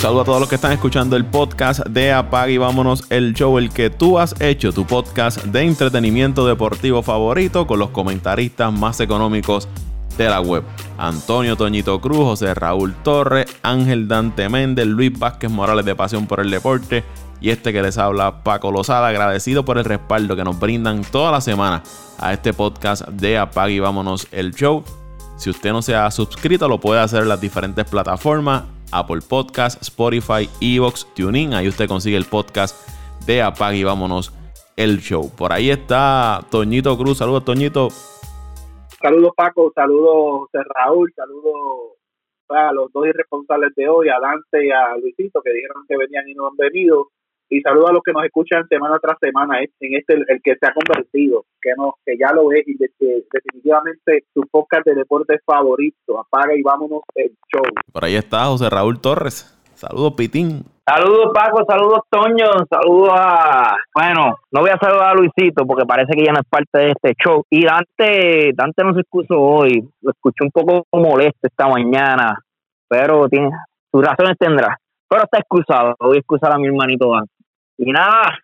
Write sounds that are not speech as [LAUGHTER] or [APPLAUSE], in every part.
Saludo a todos los que están escuchando el podcast de Apag y vámonos el show, el que tú has hecho, tu podcast de entretenimiento deportivo favorito con los comentaristas más económicos de la web. Antonio Toñito Cruz, José Raúl Torres, Ángel Dante Méndez, Luis Vázquez Morales de Pasión por el Deporte y este que les habla Paco Lozada, agradecido por el respaldo que nos brindan toda la semana a este podcast de Apag y vámonos el show. Si usted no se ha suscrito, lo puede hacer en las diferentes plataformas Apple Podcast, Spotify, Evox, TuneIn. Ahí usted consigue el podcast de Apague y vámonos el show. Por ahí está Toñito Cruz. Saludos, Toñito. Saludos, Paco. Saludos, Raúl. Saludos a los dos irresponsables de hoy, a Dante y a Luisito, que dijeron que venían y no han venido y saludo a los que nos escuchan semana tras semana en este el, que se ha convertido que no que ya lo es y definitivamente su podcast de deporte favorito apaga y vámonos el show por ahí está José Raúl Torres saludos Pitín Saludos Paco, saludos Toño, saludos a... Bueno, no voy a saludar a Luisito porque parece que ya no es parte de este show. Y Dante, Dante no se excusó hoy, lo escuché un poco molesto esta mañana, pero tiene, sus razones tendrá. Pero está excusado, voy a excusar a mi hermanito Dante. Y nada,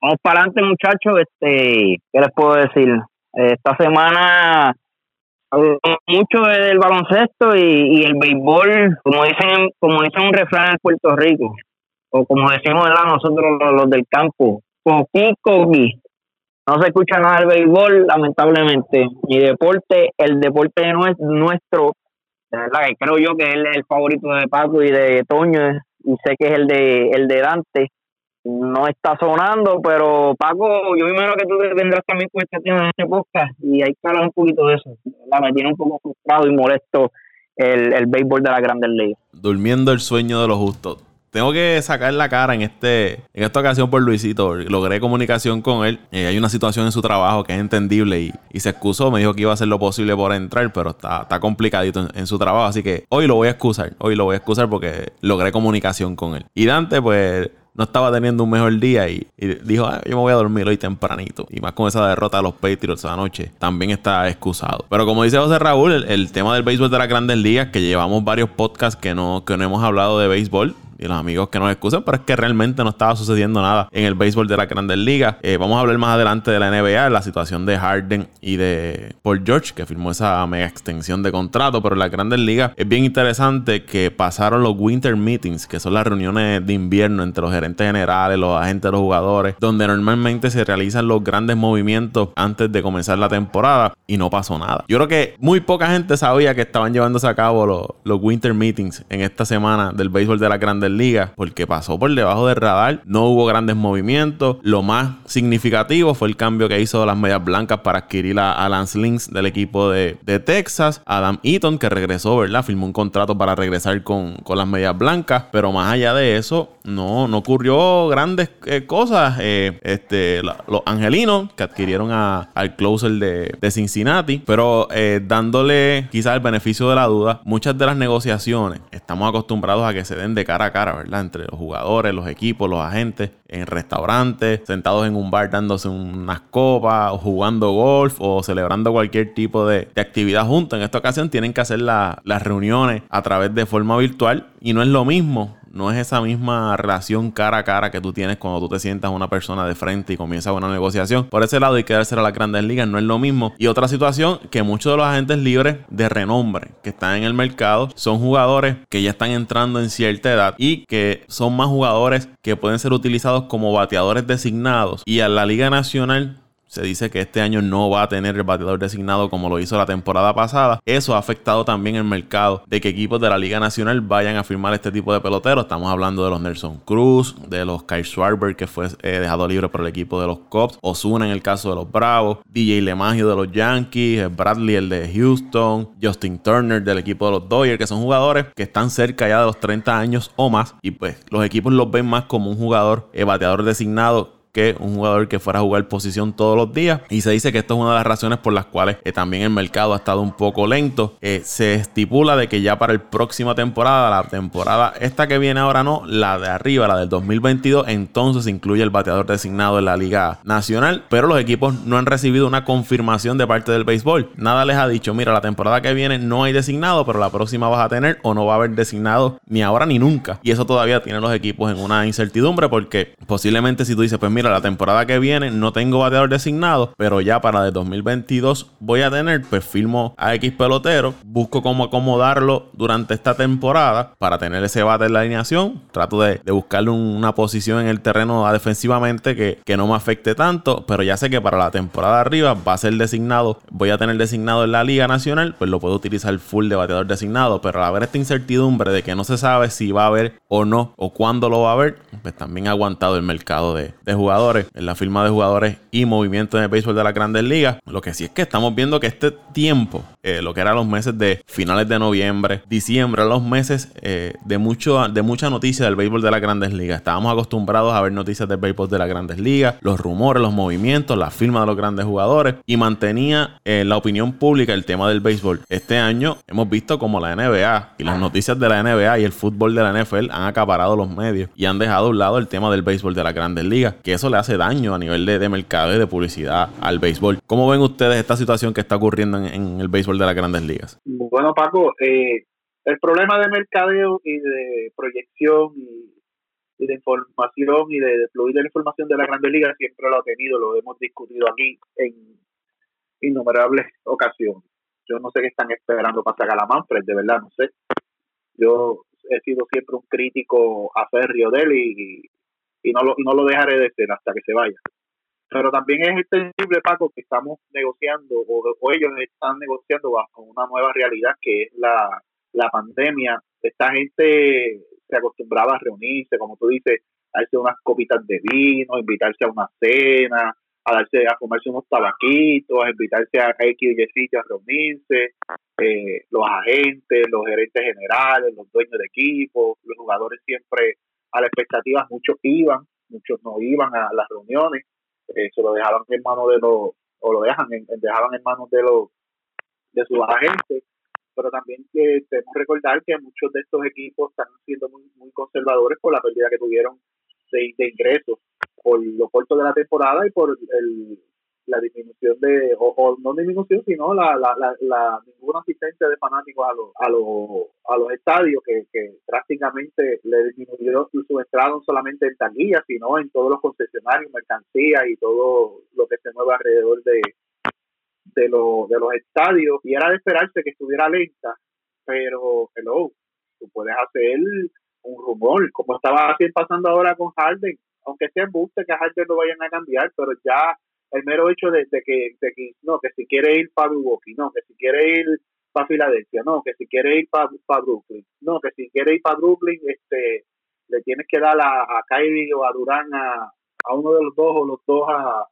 vamos para adelante, muchachos. Este, ¿Qué les puedo decir? Esta semana mucho del baloncesto y, el béisbol, como dicen, como dicen un refrán en Puerto Rico, o como decimos nosotros los, del campo, coqui coqui. No se escucha nada del béisbol, lamentablemente. Mi deporte, el deporte no es nuestro, de verdad que creo yo que es el, favorito de Paco y de Toño, y sé que es el de el de Dante no está sonando, pero Paco, yo me imagino que tú tendrás también cuestiones en este podcast y hay que hablar un poquito de eso. La me tiene un poco frustrado y molesto el, el béisbol de la Grandes Ligas. Durmiendo el sueño de los justos. Tengo que sacar la cara en este en esta ocasión por Luisito. Logré comunicación con él. Eh, hay una situación en su trabajo que es entendible y, y, se excusó. Me dijo que iba a hacer lo posible por entrar, pero está, está complicadito en, en, su trabajo. Así que hoy lo voy a excusar. Hoy lo voy a excusar porque logré comunicación con él. Y Dante, pues no estaba teniendo un mejor día y, dijo, ah, yo me voy a dormir hoy tempranito. Y más con esa derrota de los Patriots anoche, también está excusado. Pero como dice José Raúl, el, tema del béisbol de las grandes ligas, que llevamos varios podcasts que no, que no hemos hablado de béisbol, y los amigos que nos excusen, pero es que realmente no estaba sucediendo nada en el béisbol de la Grandes Ligas. Eh, vamos a hablar más adelante de la NBA, la situación de Harden y de Paul George, que firmó esa mega extensión de contrato, pero en la Grandes Ligas es bien interesante que pasaron los Winter Meetings, que son las reuniones de invierno entre los gerentes generales, los agentes de los jugadores, donde normalmente se realizan los grandes movimientos antes de comenzar la temporada y no pasó nada. Yo creo que muy poca gente sabía que estaban llevándose a cabo los, los Winter Meetings en esta semana del béisbol de la Grandes liga porque pasó por debajo del radar, no hubo grandes movimientos. Lo más significativo fue el cambio que hizo las medias blancas para adquirir a, Lance Lynx del equipo de, Texas, Adam Eaton que regresó, ¿verdad? Firmó un contrato para regresar con, las medias blancas, pero más allá de eso, no, no ocurrió grandes eh, cosas. Eh, este, los angelinos que adquirieron al closer de, Cincinnati, pero eh, dándole quizás el beneficio de la duda, muchas de las negociaciones estamos acostumbrados a que se den de cara a cara Entre los jugadores, los equipos, los agentes, en restaurantes, sentados en un bar dándose unas copas, jugando golf, o celebrando cualquier tipo de, actividad junto. En esta ocasión tienen que hacer las reuniones a través de forma virtual y no es lo mismo no es esa misma relación cara a cara que tú tienes cuando tú te sientas una persona de frente y comienza una negociación. Por ese lado, hay que darse a las grandes ligas, no es lo mismo. Y otra situación, que muchos de los agentes libres de renombre que están en el mercado son jugadores que ya están entrando en cierta edad y que son más jugadores que pueden ser utilizados como bateadores designados. Y a la Liga Nacional se dice que este año no va a tener el bateador designado como lo hizo la temporada pasada. Eso ha afectado también el mercado de que equipos de la Liga Nacional vayan a firmar este tipo de peloteros. Estamos hablando de los Nelson Cruz, de los Kyle Schwarber, que fue eh, dejado libre por el equipo de los Cubs, Osuna en el caso de los Bravos, DJ LeMagio de los Yankees, Bradley el de Houston, Justin Turner del equipo de los Dodgers, que son jugadores que están cerca ya de los 30 años o más. Y pues los equipos los ven más como un jugador eh, bateador designado que un jugador que fuera a jugar posición todos los días. Y se dice que esto es una de las razones por las cuales eh, también el mercado ha estado un poco lento. Eh, se estipula de que ya para el próxima temporada, la temporada esta que viene ahora no, la de arriba, la del 2022, entonces incluye el bateador designado en la Liga Nacional. Pero los equipos no han recibido una confirmación de parte del béisbol. Nada les ha dicho, mira, la temporada que viene no hay designado, pero la próxima vas a tener o no va a haber designado ni ahora ni nunca. Y eso todavía tiene los equipos en una incertidumbre porque posiblemente si tú dices, pues mira, la temporada que viene no tengo bateador designado, pero ya para el 2022 voy a tener, pues firmo a X pelotero, busco cómo acomodarlo durante esta temporada para tener ese bate en la alineación, trato de, buscarle una posición en el terreno defensivamente que, que no me afecte tanto, pero ya sé que para la temporada arriba va a ser designado, voy a tener designado en la Liga Nacional, pues lo puedo utilizar full de bateador designado, pero al haber esta incertidumbre de que no se sabe si va a haber o no, o cuándo lo va a haber, pues también ha aguantado el mercado de, jugadores, en la firma de jugadores y movimiento en el béisbol de las grandes ligas. Lo que sí es que estamos viendo que este tiempo, eh, lo que eran los meses de finales de noviembre, diciembre, los meses eh, de, mucho, de mucha noticia del béisbol de las grandes ligas. Estábamos acostumbrados a ver noticias del béisbol de las grandes ligas, los rumores, los movimientos, la firma de los grandes jugadores y mantenía en eh, la opinión pública el tema del béisbol. Este año hemos visto como la NBA y las noticias de la NBA y el fútbol de la NFL han acaparado los medios y han dejado a un lado el tema del béisbol de las grandes ligas, que eso le hace daño a nivel de, mercado y de publicidad al béisbol. ¿Cómo ven ustedes esta situación que está ocurriendo en, el béisbol de las grandes ligas? Bueno, Paco, eh, el problema de mercadeo y de proyección y, de información y de, fluir de la información de la Grandes Ligas siempre lo ha tenido, lo hemos discutido aquí en innumerables ocasiones. Yo no sé qué están esperando para sacar a Manfred, de verdad, no sé. Yo he sido siempre un crítico a Ferrio de él y, y, no, lo, no lo dejaré de ser hasta que se vaya. Pero también es entendible, Paco, que estamos negociando, o, o ellos están negociando bajo una nueva realidad que es la, la pandemia, esta gente se acostumbraba a reunirse, como tú dices, a darse unas copitas de vino, invitarse a una cena, a darse a comerse unos tabaquitos, a invitarse a X y sitios a reunirse, eh, los agentes, los gerentes generales, los dueños de equipo, los jugadores siempre a la expectativa, muchos iban, muchos no iban a las reuniones, eh, se lo dejaban en manos de los, o lo dejan en, dejaban en manos de los de sus agentes pero también que debemos recordar que muchos de estos equipos están siendo muy, muy conservadores por la pérdida que tuvieron de, ingresos por lo corto de la temporada y por el, la disminución de, o, no disminución, sino la, la, la, ninguna asistencia de fanáticos a los, a los, a los estadios que, que prácticamente le disminuyó su entrada no solamente en taquilla, sino en todos los concesionarios, mercancías y todo lo que se mueve alrededor de, de, lo, de los estadios. Y era de esperarse que estuviera lenta, pero hello, tú puedes hacer un rumor, como estaba así pasando ahora con Harden, aunque sea embuste que a Harden lo vayan a cambiar, pero ya el mero hecho de, que, de que, no, que si quiere ir para Milwaukee, no, que si quiere ir para Filadelfia, no, que si quiere ir para Brooklyn, no, que si quiere ir para Brooklyn, este, le tienes que dar a, a Kyrie o a Durán a, a uno de los dos o los dos a,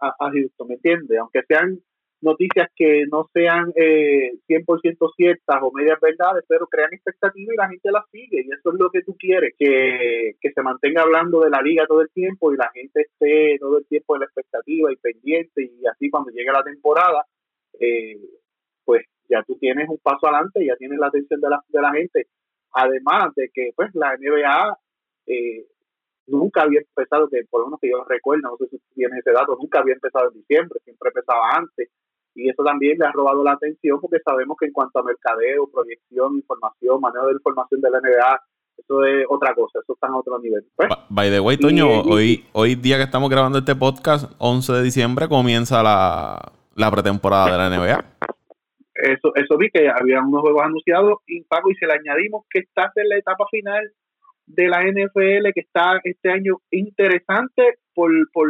a, a Houston, ¿me entiendes? Aunque sean noticias que no sean eh, 100% ciertas o medias verdades, pero crean expectativas y la gente las sigue. Y eso es lo que tú quieres, que, se mantenga hablando de la liga todo el tiempo y la gente esté todo el tiempo en la expectativa y pendiente. Y así cuando llegue la temporada, eh, pues ya tú tienes un paso adelante, ya tienes la atención de la, de la gente. Además de que pues la NBA eh, nunca había empezado, que por lo menos que yo recuerdo, no sé si tienes ese dato, nunca había empezado en diciembre, siempre empezaba antes y eso también le ha robado la atención porque sabemos que en cuanto a mercadeo, proyección, información, manejo de información de la NBA, eso es otra cosa, eso está en otro nivel. Pues, By the way, Toño, hoy, hoy día que estamos grabando este podcast, 11 de diciembre, comienza la, la pretemporada de la NBA. Eso, eso vi que había unos juegos anunciados y Paco, y se le añadimos que está en la etapa final de la NFL, que está este año interesante por, por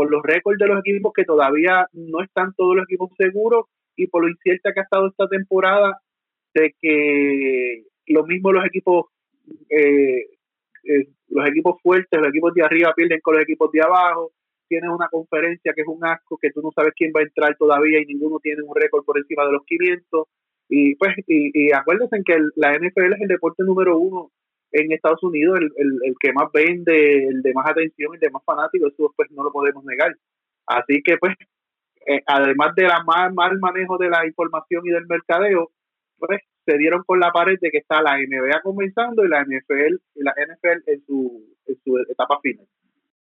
por los récords de los equipos que todavía no están todos los equipos seguros y por lo incierta que ha estado esta temporada de que lo mismo los equipos eh, eh, los equipos fuertes, los equipos de arriba pierden con los equipos de abajo, tienes una conferencia que es un asco, que tú no sabes quién va a entrar todavía y ninguno tiene un récord por encima de los 500 y pues y, y acuérdense que la NFL es el deporte número uno en Estados Unidos el, el, que más vende, el de más atención, el de más fanático, eso pues no lo podemos negar. Así que pues, eh, además de la mal, mal manejo de la información y del mercadeo, pues se dieron con la pared de que está la NBA comenzando y la NFL, y la NFL en su, en su etapa final.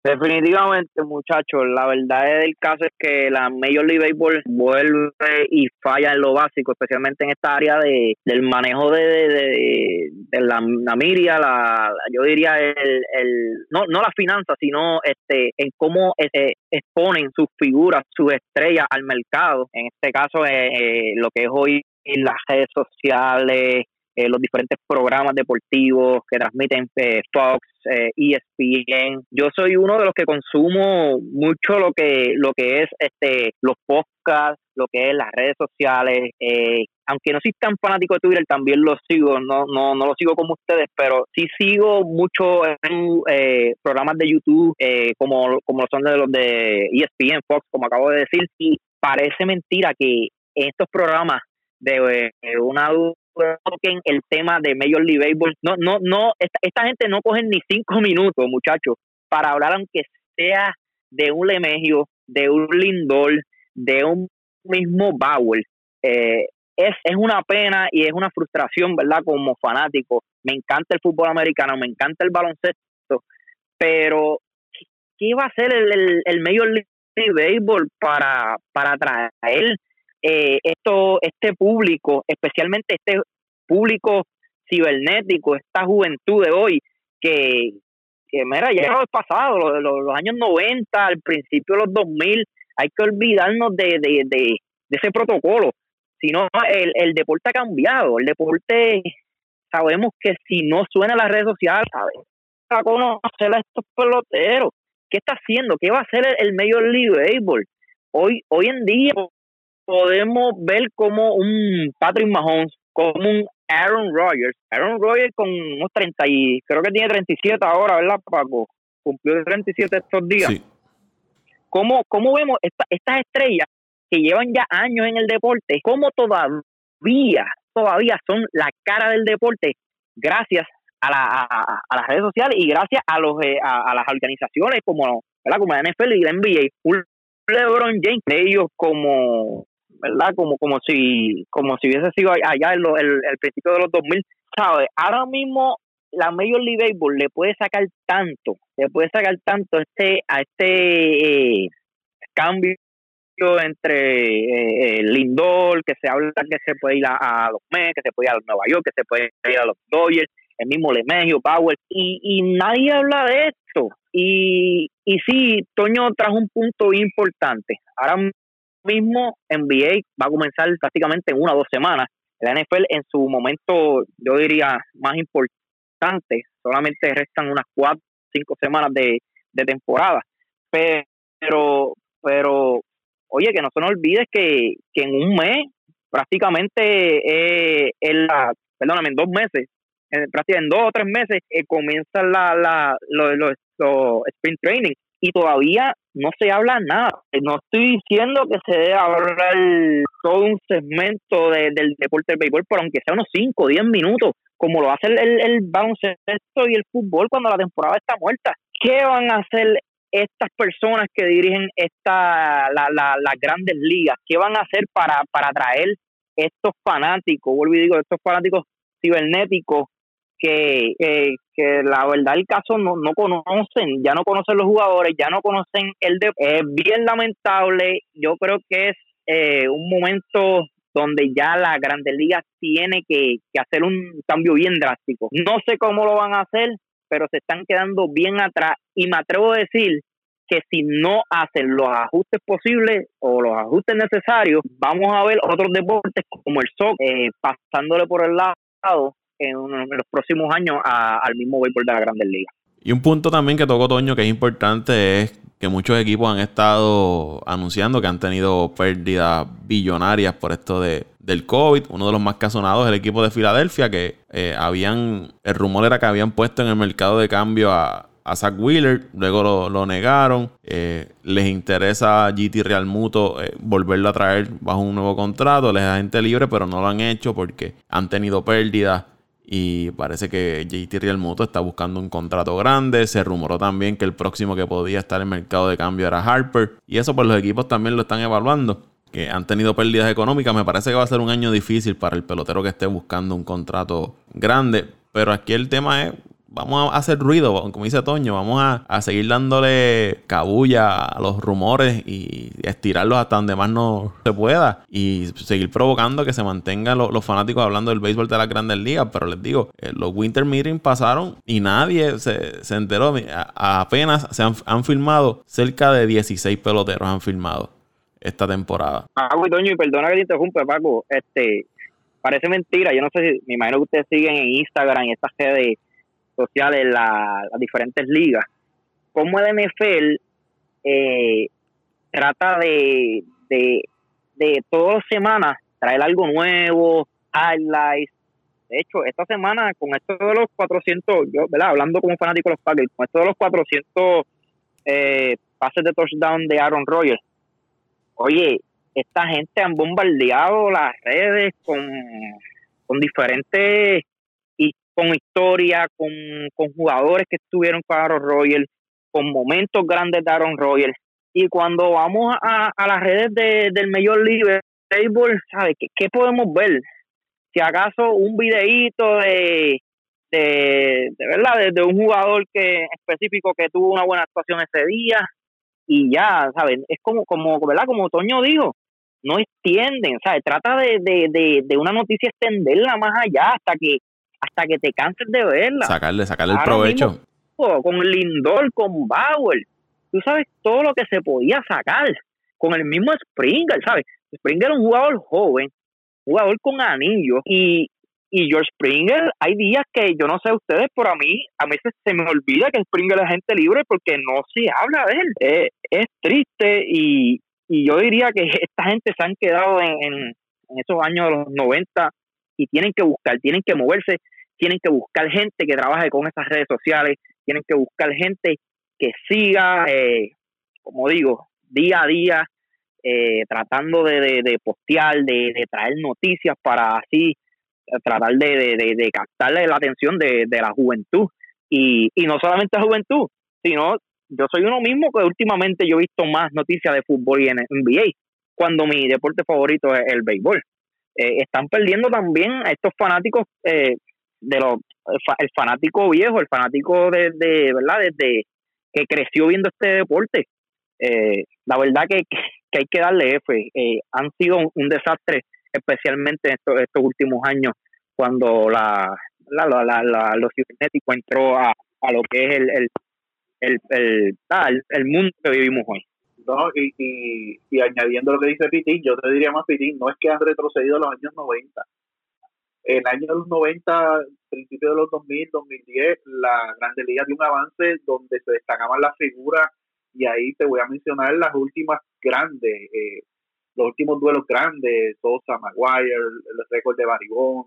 Definitivamente, muchachos, la verdad del caso es que la Major League Baseball vuelve y falla en lo básico, especialmente en esta área de, del manejo de, de, la, la miria, la, yo diría el, el no, no la finanza, sino este en cómo este, exponen sus figuras, sus estrellas al mercado. En este caso, eh, eh, lo que es hoy las redes sociales, eh, los diferentes programas deportivos que transmiten eh, Fox, eh, ESPN. Yo soy uno de los que consumo mucho lo que lo que es este los podcasts, lo que es las redes sociales. aunque no soy tan fanático de Twitter, también lo sigo. No no no lo sigo como ustedes, pero sí sigo mucho programas de YouTube como como son de los de ESPN, Fox, como acabo de decir. Y parece mentira que en estos programas de una el tema de Major League Baseball. No, no, no, esta, gente no cogen ni cinco minutos, muchachos, para hablar aunque sea de un Lemegio, de un Lindor, de un mismo Bauer. Eh, es, es una pena y es una frustración, ¿verdad? Como fanático. Me encanta el fútbol americano, me encanta el baloncesto, pero ¿qué va a hacer el, el, Major League Baseball para, para traer eh, esto, este público, especialmente este público cibernético, esta juventud de hoy, que, que mira, ya lo pasado, los, los, años 90, al principio de los 2000, hay que olvidarnos de, de, de, ese protocolo. Si no, el, el deporte ha cambiado. El deporte, sabemos que si no suena las redes sociales, a conocer a estos peloteros. ¿Qué está haciendo? ¿Qué va a hacer el, el Major League Baseball? Hoy, hoy en día podemos ver como un Patrick Mahomes, como un Aaron Rodgers. Aaron Rodgers con unos 30 y creo que tiene 37 ahora, ¿verdad, Paco? Cumplió 37 estos días. Sí. ¿Cómo, ¿Cómo, vemos estas estrellas que llevan ya años en el deporte? ¿Cómo todavía, todavía son la cara del deporte gracias a, la, a, las redes sociales y gracias a los eh, a, las organizaciones como, ¿verdad? como la NFL y la NBA? Un LeBron James, ellos como ¿verdad? Como como si como si hubiese sido allá en el, el, principio de los 2000, ¿sabes? Ahora mismo la Major League Baseball le puede sacar tanto, le puede sacar tanto este a este eh, cambio entre eh, Lindor, que se habla que se puede ir a, los Mets, que se puede ir a Nueva York, que se puede ir a los Dodgers, el mismo Lemegio, Power, y, y nadie habla de esto. Y, y sí, Toño trajo un punto importante. Ahora mismo NBA va a comenzar prácticamente en una o dos semanas. La NFL en su momento, yo diría, más importante, solamente restan unas cuatro, cinco semanas de, temporada. Pero, pero, oye, que no se nos olvide que, en un mes, prácticamente, eh, en la, perdóname, en dos meses, en, prácticamente en dos o tres meses, eh, comienza la, la, los, los, los sprint training y todavía no se habla nada. No estoy diciendo que se debe hablar todo un segmento del deporte del béisbol, pero aunque sea unos 5 o 10 minutos, como lo hace el, el, baloncesto y el fútbol cuando la temporada está muerta. ¿Qué van a hacer estas personas que dirigen esta la, la, las grandes ligas? ¿Qué van a hacer para, para atraer estos fanáticos? Vuelvo y digo, estos fanáticos cibernéticos que, que la verdad el caso no, no conocen, ya no conocen los jugadores, ya no conocen el de es bien lamentable, yo creo que es eh, un momento donde ya la Grandes Ligas tiene que, hacer un cambio bien drástico. No sé cómo lo van a hacer, pero se están quedando bien atrás y me atrevo a decir que si no hacen los ajustes posibles o los ajustes necesarios, vamos a ver otros deportes como el soccer eh, pasándole por el lado en, los próximos años al mismo béisbol de la Grandes Ligas. Y un punto también que tocó Toño que es importante es que muchos equipos han estado anunciando que han tenido pérdidas billonarias por esto de, del COVID. Uno de los más casonados es el equipo de Filadelfia, que eh, habían, el rumor era que habían puesto en el mercado de cambio a, a Zach Wheeler, luego lo, negaron. Eh, les interesa a GT Real Muto eh, volverlo a traer bajo un nuevo contrato, les da gente libre, pero no lo han hecho porque han tenido pérdidas Y parece que JT Real Muto está buscando un contrato grande. Se rumoró también que el próximo que podía estar en mercado de cambio era Harper. Y eso pues los equipos también lo están evaluando. Que han tenido pérdidas económicas. Me parece que va a ser un año difícil para el pelotero que esté buscando un contrato grande. Pero aquí el tema es vamos a hacer ruido, como dice Toño, vamos a, seguir dándole cabulla a los rumores y estirarlos hasta donde más no se pueda y seguir provocando que se mantengan los, fanáticos hablando del béisbol de las grandes ligas. Pero les digo, eh, los Winter Meetings pasaron y nadie se, enteró. apenas se han, han filmado cerca de 16 peloteros han filmado esta temporada. Ah, Toño, y perdona que te interrumpa, Paco. Este, parece mentira. Yo no sé si, me imagino que ustedes siguen en Instagram y estas redes sociales la, las diferentes ligas, como el NFL eh, trata de, de, de todas las semanas traer algo nuevo, highlights. De hecho, esta semana, con esto de los 400, yo, ¿verdad? Hablando como fanático de los Packers, con esto de los 400 eh, pases de touchdown de Aaron Rodgers, oye, esta gente han bombardeado las redes con, con diferentes con historia, con, jugadores que estuvieron con Aaron Rodgers, con momentos grandes de Aaron Rodgers. Y cuando vamos a, las redes del Major League Baseball, ¿sabes qué, podemos ver? Si acaso un videíto de, de, verdad, de, un jugador que específico que tuvo una buena actuación ese día y ya, ¿sabes? Es como, como, ¿verdad? Como Toño dijo, no extienden, ¿sabes? Trata de, de, de una noticia extenderla más allá hasta que hasta que te canses de verla. Sacarle, sacarle el provecho. con Lindor, con Bauer, tú sabes todo lo que se podía sacar. Con el mismo Springer, ¿sabes? Springer es un jugador joven, jugador con anillos y, y George Springer, hay días que yo no sé ustedes, pero a mí, a veces se me olvida que Springer es gente libre porque no se habla de él. Eh, es triste y, y yo diría que esta gente se han quedado en, en, en esos años de los 90 y tienen que buscar, tienen que moverse, tienen que buscar gente que trabaje con esas redes sociales, tienen que buscar gente que siga, eh, como digo, día a día, eh, tratando de, de, postear, de, traer noticias para así eh, tratar de, de, captarle la atención de, la juventud. Y, y no solamente la juventud, sino yo soy uno mismo que últimamente yo he visto más noticias de fútbol y en NBA, cuando mi deporte favorito es el béisbol. Eh, están perdiendo también a estos fanáticos eh, de los el fanático viejo, el fanático de, verdad desde que creció viendo este deporte. Eh, la verdad que, que, hay que darle F. han sido un, desastre, especialmente en estos, estos últimos años, cuando la, la, la, la, los cibernéticos entró a, a lo que es el, el, el, el, ah, el mundo que vivimos hoy. ¿no? Y, y, y, añadiendo lo que dice Pitín, yo te diría más, Pitín, no es que han retrocedido los años 90. En el año de los 90, principio de los 2000, 2010, la Grande Liga dio un avance donde se destacaban las figuras y ahí te voy a mencionar las últimas grandes, eh, los últimos duelos grandes, Sosa, Maguire, el récord de Baribón,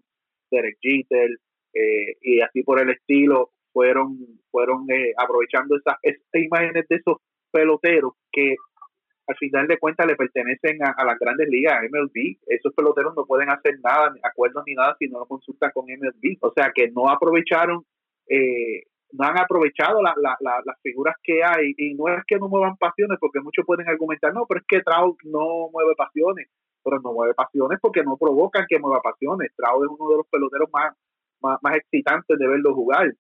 Derek Jeter, eh, y así por el estilo, fueron fueron eh, aprovechando esas, esas imágenes de esos peloteros que al final de cuentas le pertenecen a, las grandes ligas, MLB. Esos peloteros no pueden hacer nada, ni acuerdos ni nada si no lo consultan con MLB. O sea que no aprovecharon, eh, no han aprovechado las figuras que hay. Y no es que no muevan pasiones, porque muchos pueden argumentar, no, pero es que Trout no mueve pasiones. Pero no mueve pasiones porque no provocan que mueva pasiones. Trout es uno de los peloteros más, más, más excitantes de verlo jugar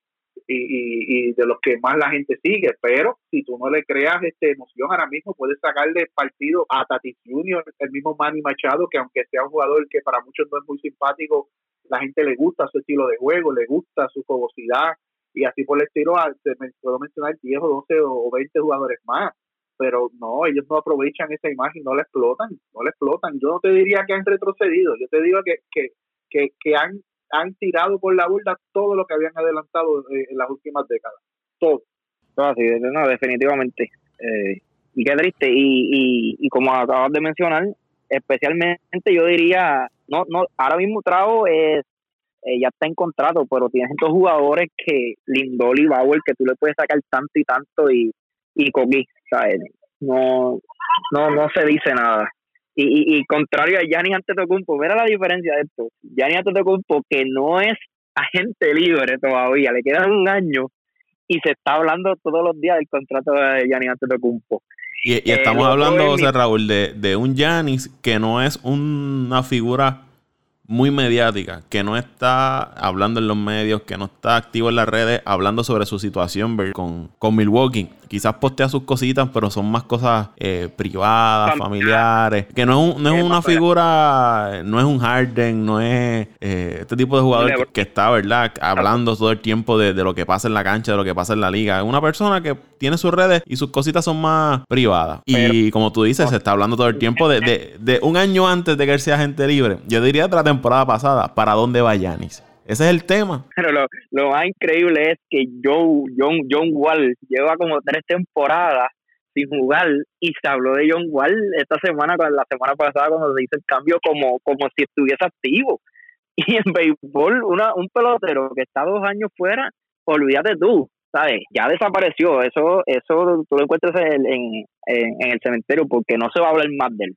y, y, de los que más la gente sigue, pero si tú no le creas este emoción ahora mismo, puedes sacarle partido a Tatis Junior, el mismo Manny Machado, que aunque sea un jugador que para muchos no es muy simpático, la gente le gusta su estilo de juego, le gusta su fogosidad, y así por el estilo, ah, puedo mencionar 10 o 12 o 20 jugadores más, pero no, ellos no aprovechan esa imagen, no la explotan, no la explotan. Yo no te diría que han retrocedido, yo te digo que, que, que, que han han tirado por la borda todo lo que habían adelantado eh, en las últimas décadas. Todo. Todo así, no, definitivamente. Eh, y qué triste. Y, y, como acabas de mencionar, especialmente yo diría, no, no, ahora mismo Trago es, eh, ya está en contrato, pero tienes estos jugadores que Lindol y Bauer que tú le puedes sacar tanto y tanto y, y Coqui, ¿sabes? No, no, no se dice nada. Y, y, contrario a Gianni Antetokounmpo, mira la diferencia de esto. Gianni Antetokounmpo, que no es agente libre todavía, le queda un año y se está hablando todos los días del contrato de Giannis Antetokounmpo. Y, y estamos hablando, José Raúl, de, de un Giannis que no es una figura muy mediática, que no está hablando en los medios, que no está activo en las redes hablando sobre su situación con, con Milwaukee. Quizás postea sus cositas, pero son más cosas eh, privadas, familiares. Que no es, no es una figura, no es un Harden, no es eh, este tipo de jugador que, está, ¿verdad? Hablando todo el tiempo de, lo que pasa en la cancha, de lo que pasa en la liga. Es una persona que tiene sus redes y sus cositas son más privadas. y como tú dices, se está hablando todo el tiempo de, de, de, un año antes de que él sea agente libre. Yo diría de la temporada pasada, ¿para dónde va Yanis? Ese es el tema. Pero lo, lo más increíble es que John, John, John Wall lleva como tres temporadas sin jugar y se habló de John Wall esta semana, la semana pasada cuando se hizo el cambio como, como si estuviese activo. [LAUGHS] Y en béisbol, una, un pelotero que está dos años fuera, olvídate tú, ¿sabes? Ya desapareció. Eso eso tú lo encuentras en, en, en el cementerio porque no se va a hablar más de él.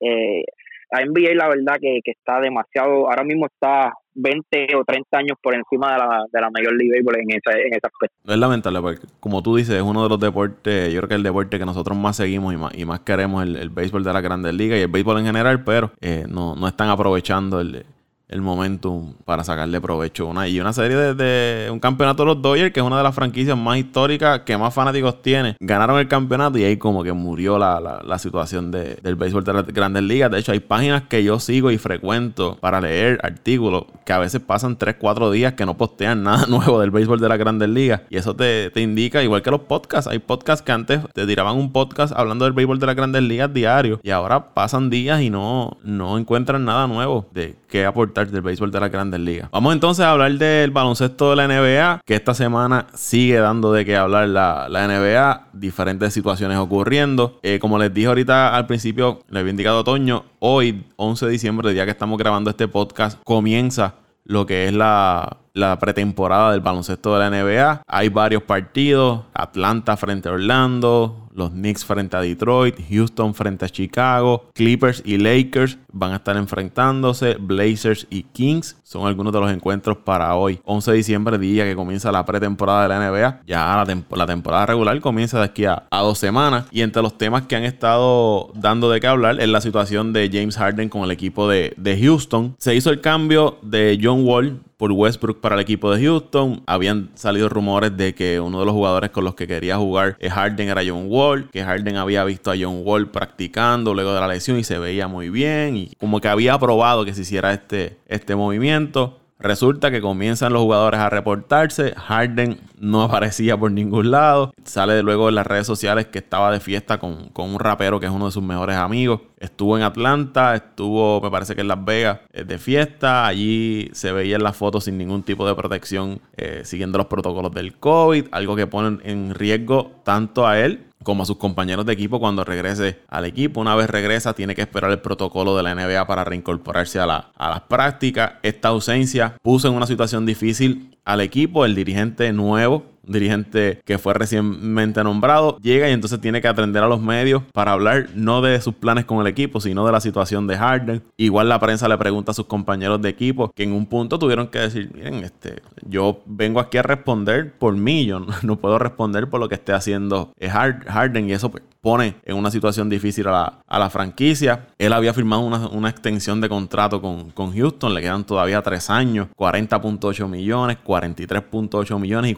Eh, la NBA la verdad que, que, está demasiado, ahora mismo está 20 o 30 años por encima de la, de la Major League Baseball en ese, en ese aspecto. Es lamentable porque, como tú dices, es uno de los deportes, yo creo que el deporte que nosotros más seguimos y más, y más queremos, el, el béisbol de la Grandes Ligas y el béisbol en general, pero eh, no, no están aprovechando el, el momentum para sacarle provecho. Una, y una serie de, un campeonato de los Dodgers, que es una de las franquicias más históricas que más fanáticos tiene. Ganaron el campeonato y ahí como que murió la, la, situación de, del béisbol de las grandes ligas. De hecho, hay páginas que yo sigo y frecuento para leer artículos que a veces pasan 3, 4 días que no postean [LAUGHS] nada nuevo del béisbol de las grandes ligas. Y eso te, te indica, igual que los podcasts, hay podcasts que antes te tiraban un podcast hablando del béisbol de las grandes ligas diario. Y ahora pasan días y no, no encuentran nada nuevo de qué aportar del béisbol de las grandes ligas. Vamos entonces a hablar del baloncesto de la NBA, que esta semana sigue dando de qué hablar la, la NBA, diferentes situaciones ocurriendo. Eh, como les dije ahorita al principio, le había indicado otoño, hoy, 11 de diciembre, el día que estamos grabando este podcast, comienza lo que es la, la pretemporada del baloncesto de la NBA. Hay varios partidos, Atlanta frente a Orlando, los Knicks frente a Detroit, Houston frente a Chicago, Clippers y Lakers van a estar enfrentándose, Blazers y Kings son algunos de los encuentros para hoy, 11 de diciembre, día que comienza la pretemporada de la NBA. Ya la, temporada regular comienza de aquí a, dos semanas y entre los temas que han estado dando de qué hablar es la situación de James Harden con el equipo de, de Houston. Se hizo el cambio de John Wall por Westbrook para el equipo de Houston. Habían salido rumores de que uno de los jugadores con los que quería jugar Harden era John Wall, que Harden había visto a John Wall practicando luego de la lesión y se veía muy bien y como que había probado que se hiciera este, este movimiento. Resulta que comienzan los jugadores a reportarse. Harden no aparecía por ningún lado. Sale luego en las redes sociales que estaba de fiesta con, un rapero que es uno de sus mejores amigos. Estuvo en Atlanta, estuvo, me parece que en Las Vegas, eh, de fiesta. Allí se veía en las fotos sin ningún tipo de protección, eh, siguiendo los protocolos del COVID. Algo que pone en riesgo tanto a él como a sus compañeros de equipo cuando regrese al equipo. Una vez regresa, tiene que esperar el protocolo de la NBA para reincorporarse a, la, a las prácticas. Esta ausencia puso en una situación difícil al equipo, el dirigente nuevo dirigente que fue recientemente nombrado, llega y entonces tiene que atender a los medios para hablar no de sus planes con el equipo, sino de la situación de Harden. Igual la prensa le pregunta a sus compañeros de equipo que en un punto tuvieron que decir, miren, este, yo vengo aquí a responder por mí, yo no, puedo responder por lo que esté haciendo Harden y eso pues, pone en una situación difícil a la, franquicia. Él había firmado una, extensión de contrato con, con, Houston, le quedan todavía tres años, 40.8 millones, 43.8 millones y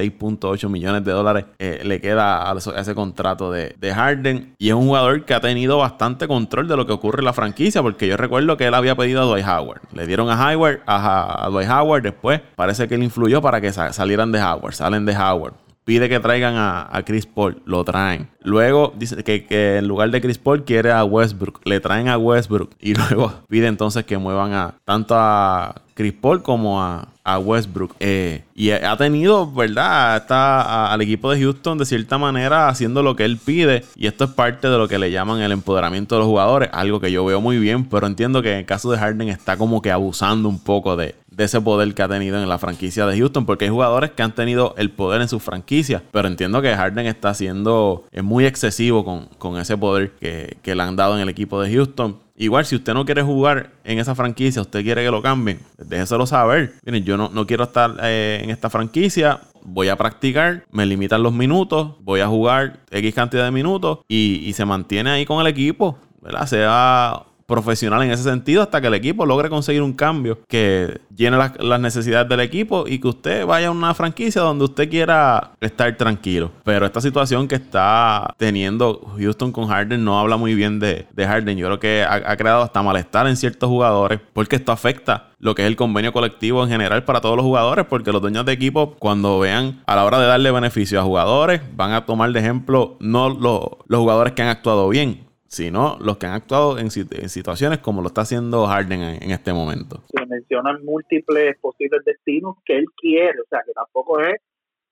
46.8 millones de dólares eh, le queda a, ese contrato de, Harden. Y es un jugador que ha tenido bastante control de lo que ocurre en la franquicia, porque yo recuerdo que él había pedido a Dwight Howard. Le dieron a Howard, a, a Dwight Howard, después parece que él influyó para que salieran de Howard, salen de Howard pide que traigan a, Chris Paul, lo traen. Luego dice que, en lugar de Chris Paul quiere a Westbrook, le traen a Westbrook y [LAUGHS] luego pide entonces que muevan a tanto a Chris Paul como a, Westbrook. Eh, y ha tenido, ¿verdad? Está al equipo de Houston de cierta manera haciendo lo que él pide. Y esto es parte de lo que le llaman el empoderamiento de los jugadores. Algo que yo veo muy bien, pero entiendo que en el caso de Harden está como que abusando un poco de, ese poder que ha tenido en la franquicia de Houston, porque hay jugadores que han tenido el poder en su franquicia, pero entiendo que Harden está siendo muy excesivo con, ese poder que, que, le han dado en el equipo de Houston. Igual, si usted no quiere jugar en esa franquicia, usted quiere que lo cambien, déjeselo saber. Miren, yo no, no quiero estar eh, en esta franquicia, voy a practicar, me limitan los minutos, voy a jugar X cantidad de minutos y, y se mantiene ahí con el equipo, ¿verdad? Sea profesional en ese sentido hasta que el equipo logre conseguir un cambio que llene las, necesidades del equipo y que usted vaya a una franquicia donde usted quiera estar tranquilo. Pero esta situación que está teniendo Houston con Harden no habla muy bien de, Harden. Yo creo que ha, creado hasta malestar en ciertos jugadores porque esto afecta lo que es el convenio colectivo en general para todos los jugadores, porque los dueños de equipo, cuando vean a la hora de darle beneficio a jugadores, van a tomar de ejemplo no los jugadores que han actuado bien, sino los que han actuado en, situaciones como lo está haciendo Harden en, este momento. Se mencionan múltiples posibles destinos que él quiere, o sea, que tampoco es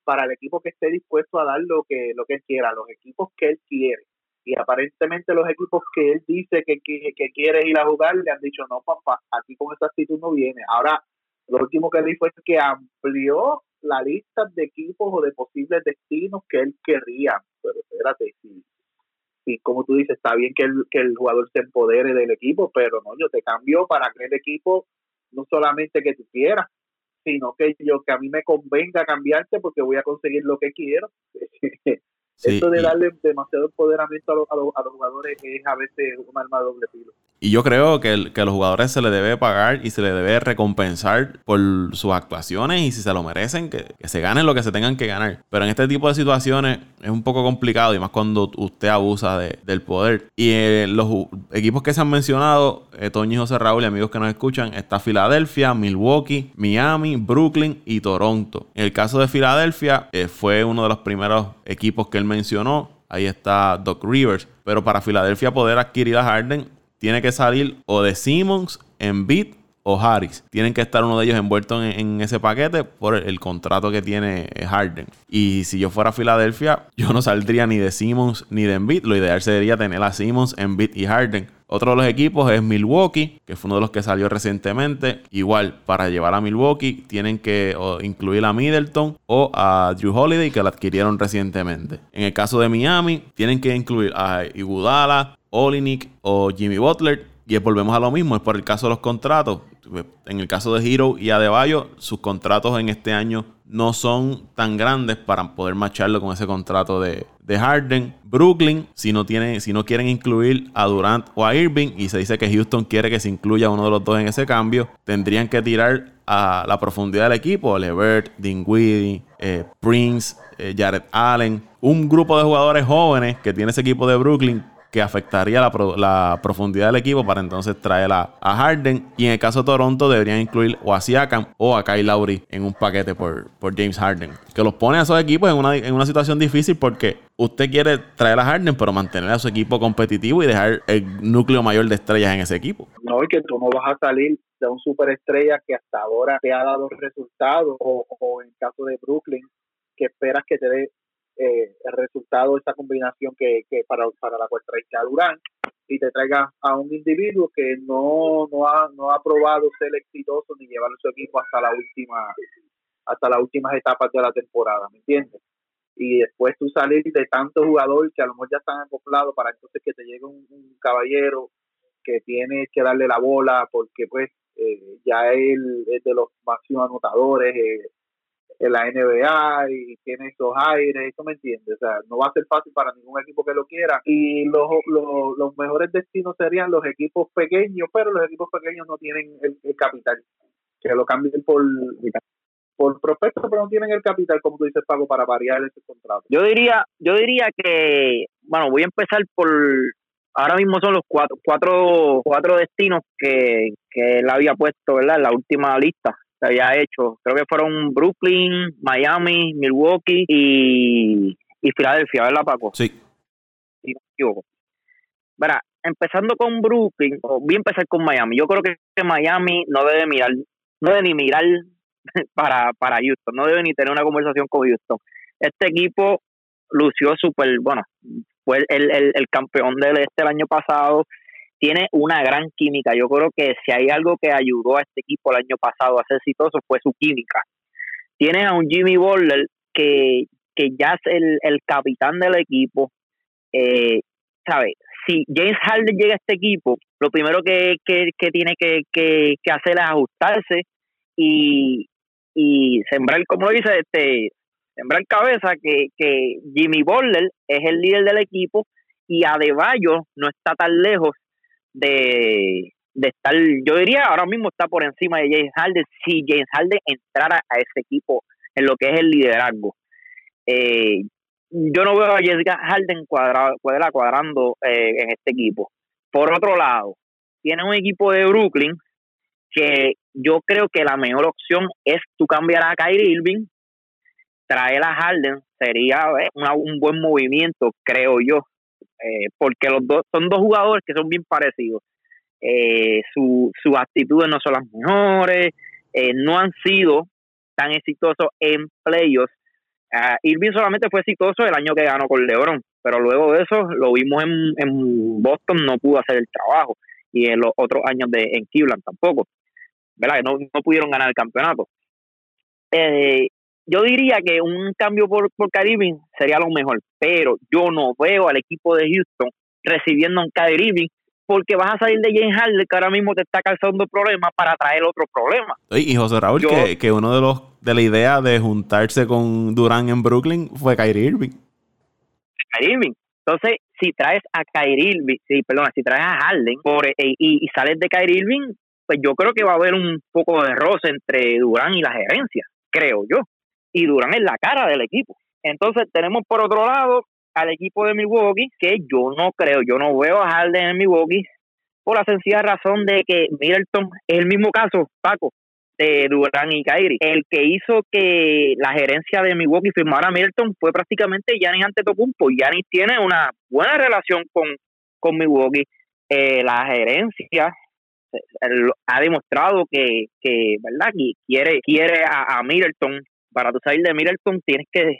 para el equipo que esté dispuesto a dar lo que, lo que él quiera, los equipos que él quiere. Y aparentemente los equipos que él dice que, que, quiere ir a jugar le han dicho, no, papá, aquí con esta actitud no viene. Ahora, lo último que dijo es que amplió la lista de equipos o de posibles destinos que él querría. Pero espérate, si y como tú dices, está bien que el, que el jugador se empodere del equipo, pero no, yo te cambio para que el equipo no solamente que tú quieras, sino que yo que a mí me convenga cambiarte porque voy a conseguir lo que quiero. [LAUGHS] Esto de darle demasiado empoderamiento a, a, los jugadores es a veces un arma de doble filo. Y yo creo que, que, a los jugadores se les debe pagar y se les debe recompensar por sus actuaciones y si se lo merecen, que, se ganen lo que se tengan que ganar. Pero en este tipo de situaciones es un poco complicado y más cuando usted abusa del poder. Y eh, los equipos que se han mencionado, eh, Toño y José Raúl y amigos que nos escuchan, está Filadelfia, Milwaukee, Miami, Brooklyn y Toronto. En el caso de Filadelfia, eh, fue uno de los primeros equipos que él mencionó. Ahí está Doc Rivers. Pero para Filadelfia poder adquirir a Harden tiene que salir o de Simmons, Embiid o Harris. Tienen que estar uno de ellos envueltos en, ese paquete por el, contrato que tiene eh, Harden. Y si yo fuera a Filadelfia, [LAUGHS] yo no saldría ni de Simmons ni de Embiid. Lo ideal sería tener a Simmons, Embiid y Harden. Otro de los equipos es Milwaukee, que fue uno de los que salió recientemente. Igual, para llevar a Milwaukee tienen que incluir a Middleton o a Drew Holiday, que lo adquirieron recientemente. En el caso de Miami, tienen que incluir a Iguodala, Olinik o Jimmy Butler. Y volvemos a lo mismo, es por el caso de los contratos. En el caso de Hero y Adebayo, sus contratos en este año no son tan grandes para poder macharlo con ese contrato de, de Harden. Brooklyn, si no, tienen, si no quieren incluir a Durant o a Irving, y se dice que Houston quiere que se incluya uno de los dos en ese cambio, tendrían que tirar a la profundidad del equipo, Levert, Dinwiddie, eh, Prince, eh, Jared Allen, un grupo de jugadores jóvenes que tiene ese equipo de Brooklyn que afectaría la, profundidad del equipo para entonces traer a, Harden. Y en el caso de Toronto deberían incluir o a Siakam o a Kyle Lowry en un paquete por, por James Harden. Que los pone a esos equipos en una, en una situación difícil porque usted quiere traer a Harden, pero mantener a su equipo competitivo y dejar el núcleo mayor de estrellas en ese equipo. No, y que tú no vas a salir de un superestrella que hasta ahora te ha dado resultados, o, o en el caso de Brooklyn, que esperas que te dé eh, el resultado de esta combinación que, que para, para la cual traiste a Durán y te traiga a un individuo que no, no, ha, no ha probado ser exitoso ni llevar su equipo hasta la última hasta las últimas etapas de la temporada, ¿me entiendes? Y después tú salir de tantos jugadores que a lo mejor ya están acoplados para entonces que te llegue un, caballero que tiene que darle la bola porque pues eh, ya él es de los máximos anotadores, eh, en la NBA y tiene esos aires, ¿eso me entiendes? O sea, no va a ser fácil para ningún equipo que lo quiera. Y los, los, mejores destinos serían los equipos pequeños, pero los equipos pequeños no tienen el, capital. Que lo cambien por, por prospectos, pero no tienen el capital, como tú dices, Pago, para variar ese contrato. Yo diría, yo diría que, bueno, voy a empezar por, ahora mismo son los cuatro, cuatro, cuatro destinos que, que él había puesto, ¿verdad? En la última lista se había hecho. Creo que fueron Brooklyn, Miami, Milwaukee y, y Filadelfia, ¿verdad, Paco? Sí. Si no me equivoco. Verá, empezando con Brooklyn, voy a empezar con Miami. Yo creo que, Miami no debe mirar, no debe ni mirar [LAUGHS] para, para Houston, no debe ni tener una conversación con Houston. Este equipo lució súper, bueno, fue el, el, el campeón del este el año pasado, tiene una gran química. Yo creo que si hay algo que ayudó a este equipo el año pasado a ser exitoso fue su química. Tiene a un Jimmy Butler que, que ya es el, capitán del equipo, eh, ¿sabe? si James Harden llega a este equipo, lo primero que, que, tiene que, que, hacer es ajustarse y, y sembrar, como dice, este, sembrar cabeza que, que Jimmy Butler es el líder del equipo y Adebayo no está tan lejos de, de estar, yo diría ahora mismo está por encima de James Harden si James Harden entrara a ese equipo en lo que es el liderazgo. Eh, yo no veo a Jessica Harden cuadrado, cuadrando eh, en este equipo. Por otro lado, tiene un equipo de Brooklyn que yo creo que la mejor opción es tú cambiar a Kyrie Irving, traer a Harden, sería eh, un buen movimiento, creo yo, eh, porque los dos son dos jugadores que son bien parecidos. Eh, sus actitudes no son las mejores, no han sido tan exitosos en playoffs Uh, Irving solamente fue exitoso el año que ganó con LeBron, pero luego de eso lo vimos en, en Boston, no pudo hacer el trabajo y en los otros años de en Cleveland tampoco, ¿verdad? No, no pudieron ganar el campeonato. Eh, yo diría que un cambio por, por Kyrie sería lo mejor, pero yo no veo al equipo de Houston recibiendo un Kyrie Irving porque vas a salir de James Harden que ahora mismo te está causando problemas para traer otro problema. Y José Raúl, que, que, uno de los de la idea de juntarse con Durán en Brooklyn fue Kyrie Irving. Kyrie Irving. Entonces, si traes a Kyrie Irving, sí, perdona, si traes a Harden por, eh, y, sales de Kyrie Irving, pues yo creo que va a haber un poco de roce entre Durán y la gerencia, creo yo. Y Durán es la cara del equipo. Entonces, tenemos por otro lado al equipo de Milwaukee, que yo no creo, yo no veo a Harden en Milwaukee por la sencilla razón de que Middleton es el mismo caso, Paco, de Durán y Kyrie. El que hizo que la gerencia de Milwaukee firmara a Middleton fue prácticamente Giannis Antetokounmpo. Giannis tiene una buena relación con, con Milwaukee. Eh, la gerencia eh, ha demostrado que, que verdad quiere quiere a, a Middleton para tu salir de Middleton tienes que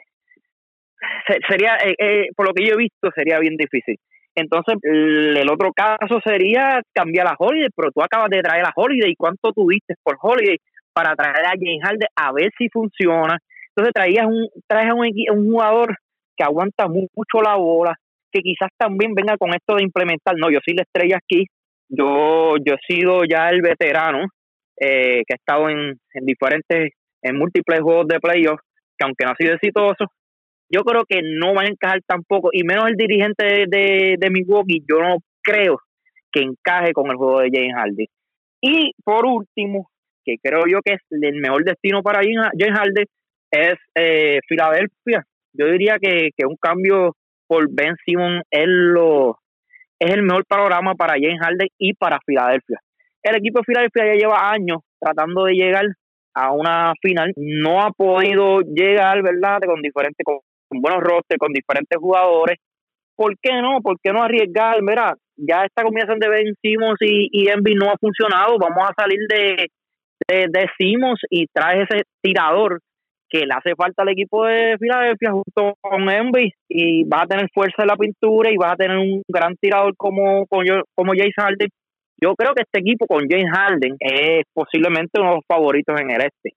sería, eh, eh, por lo que yo he visto, sería bien difícil. Entonces, el otro caso sería cambiar a Holiday, pero tú acabas de traer a Holiday. ¿Y cuánto tuviste por Holiday para traer a James Harden a ver si funciona? Entonces, traías un, traes a un, un jugador que aguanta mucho la bola, que quizás también venga con esto de implementar. No, yo soy la estrella aquí. Yo, yo he sido ya el veterano eh, que ha estado en, en diferentes, en múltiples juegos de playoffs, que aunque no ha sido exitoso, yo creo que no van a encajar tampoco, y menos el dirigente de, de, Milwaukee, yo no creo que encaje con el juego de James Harden. Y por último, que creo yo que es el mejor destino para James Harden, es eh, Filadelfia. Yo diría que, que un cambio por Ben Simon es, lo, es el mejor panorama para James Harden y para Filadelfia. El equipo de Filadelfia ya lleva años tratando de llegar a una final, no ha podido llegar, ¿verdad? Con diferentes con buenos rosters, con diferentes jugadores. ¿Por qué no? ¿Por qué no arriesgar? Mira, ya esta combinación de Ben Simmons y, y Envy no ha funcionado. Vamos a salir de, de, y trae ese tirador que le hace falta al equipo de Filadelfia junto con Envy y va a tener fuerza en la pintura y va a tener un gran tirador como, como, como James Harden. Yo creo que este equipo con James Harden es posiblemente uno de los favoritos en el este.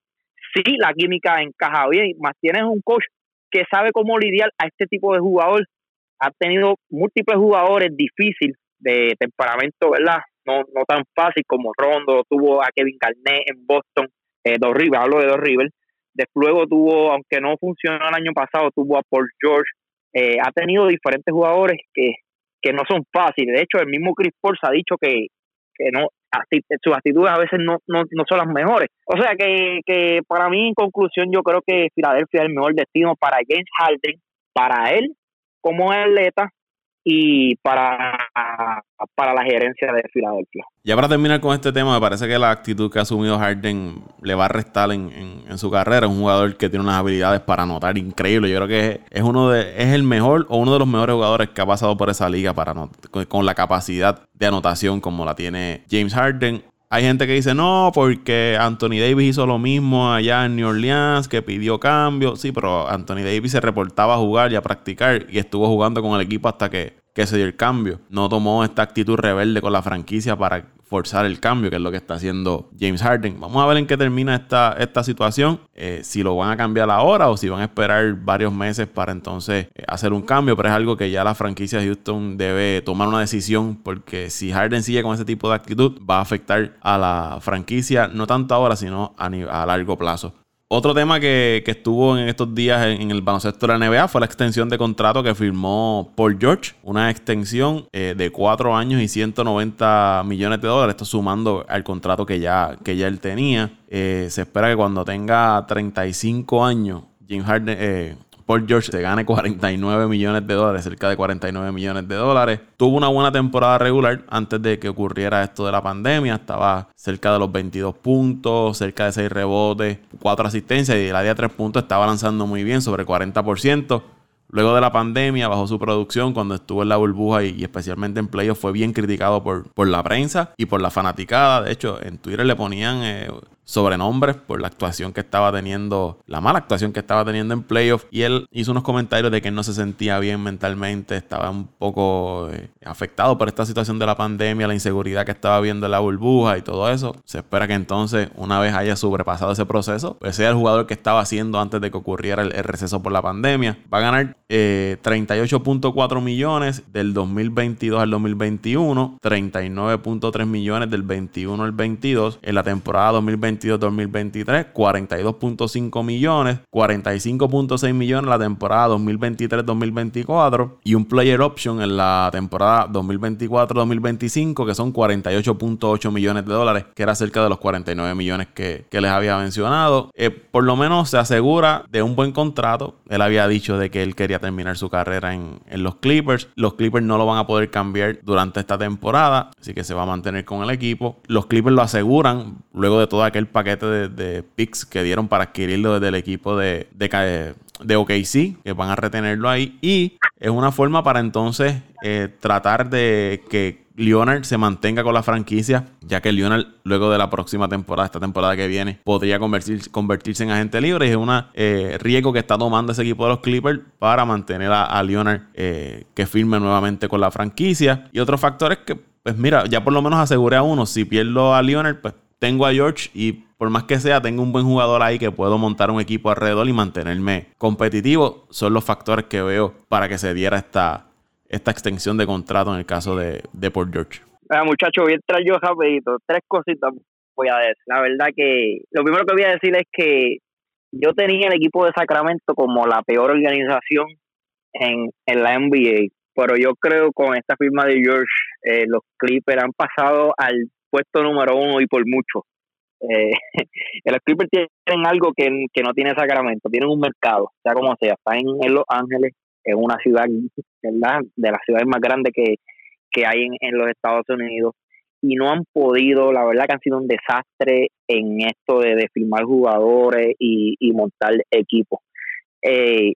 Sí, la química encaja bien, más tienes un coach que sabe cómo lidiar a este tipo de jugador. Ha tenido múltiples jugadores difíciles de temperamento, ¿verdad? No, no tan fácil como Rondo, tuvo a Kevin Garnett en Boston, eh, Dos River, hablo de Dos River. Después luego tuvo, aunque no funcionó el año pasado, tuvo a Paul George. Eh, ha tenido diferentes jugadores que, que no son fáciles. De hecho, el mismo Chris Paul ha dicho que, que no sus actitudes a veces no, no, no, son las mejores. O sea que, que para mí, en conclusión, yo creo que Filadelfia es el mejor destino para James Harden, para él como atleta y para, para la gerencia de Filadelfia. Ya para terminar con este tema, me parece que la actitud que ha asumido Harden le va a restar en, en, su carrera. Es un jugador que tiene unas habilidades para anotar increíbles. Yo creo que es, uno de, es el mejor o uno de los mejores jugadores que ha pasado por esa liga para con la capacidad de anotación como la tiene James Harden. Hay gente que dice no, porque Anthony Davis hizo lo mismo allá en New Orleans, que pidió cambio. Sí, pero Anthony Davis se reportaba a jugar y a practicar y estuvo jugando con el equipo hasta que, se dio el cambio. No tomó esta actitud rebelde con la franquicia para forzar el cambio, que es lo que está haciendo James Harden. Vamos a ver en qué termina esta, esta situación, eh, si lo van a cambiar ahora o si van a esperar varios meses para entonces eh, hacer un cambio, pero es algo que ya la franquicia de Houston debe tomar una decisión, porque si Harden sigue con ese tipo de actitud, va a afectar a la franquicia, no tanto ahora, sino a, a largo plazo. Otro tema que, estuvo en estos días en, el baloncesto de la NBA fue la extensión de contrato que firmó Paul George. Una extensión eh, de 4 años y 190 millones de dólares. Esto sumando al contrato que ya, que ya él tenía. Eh, se espera que cuando tenga 35 años, Jim Harden, eh, Paul George se gane 49 millones de dólares, cerca de 49 millones de dólares. Tuvo una buena temporada regular antes de que ocurriera esto de la pandemia. Estaba cerca de los 22 puntos, cerca de 6 rebotes, 4 asistencias y el área de 3 puntos estaba lanzando muy bien, sobre 40%. Luego de la pandemia, bajó su producción cuando estuvo en la burbuja y, especialmente en playoffs fue bien criticado por, por la prensa y por la fanaticada. De hecho, en Twitter le ponían eh, sobrenombres por la actuación que estaba teniendo, la mala actuación que estaba teniendo en playoff. Y él hizo unos comentarios de que no se sentía bien mentalmente, estaba un poco eh, afectado por esta situación de la pandemia, la inseguridad que estaba viendo en la burbuja y todo eso. Se espera que entonces, una vez haya sobrepasado ese proceso, pues sea el jugador que estaba haciendo antes de que ocurriera el, receso por la pandemia. Va a ganar 38.4 eh, millones del 2022 al 2021, 39.3 millones del 21 al 22 en la temporada 2021 2023 42.5 millones, 45.6 millones la temporada 2023-2024 y un player option en la temporada 2024-2025 que son 48.8 millones de dólares, que era cerca de los 49 millones que, les había mencionado. Eh, por lo menos se asegura de un buen contrato. Él había dicho de que él quería terminar su carrera en, los Clippers. Los Clippers no lo van a poder cambiar durante esta temporada, así que se va a mantener con el equipo. Los Clippers lo aseguran luego de toda aquel paquete de, picks que dieron para adquirirlo desde el equipo de, de, de OKC, que van a retenerlo ahí. Y es una forma para entonces eh, tratar de que Leonard se mantenga con la franquicia, ya que Leonard luego de la próxima temporada, esta temporada que viene, podría convertirse, en agente libre. Y es un eh, riesgo que está tomando ese equipo de los Clippers para mantener a, Leonard eh, que firme nuevamente con la franquicia. Y otro factor es que, pues mira, ya por lo menos aseguré a uno, si pierdo a Leonard, pues tengo a George y por más que sea, tengo un buen jugador ahí que puedo montar un equipo alrededor y mantenerme competitivo. Son los factores que veo para que se diera esta, esta extensión de contrato en el caso de, de Port George. muchachos, voy a entrar yo rapidito. Tres cositas voy a decir. La verdad que lo primero que voy a decir es que yo tenía el equipo de Sacramento como la peor organización en, en la NBA, pero yo creo con esta firma de George, eh, los Clippers han pasado al puesto número uno y por mucho. Eh, [LAUGHS] los Clippers tienen algo que, no tiene Sacramento, tienen un mercado, sea como sea, están en, Los Ángeles, en una ciudad, ¿verdad? De las ciudades más grandes que, hay en, los Estados Unidos, y no han podido, la verdad que han sido un desastre en esto de, de firmar jugadores y, montar equipos. Eh,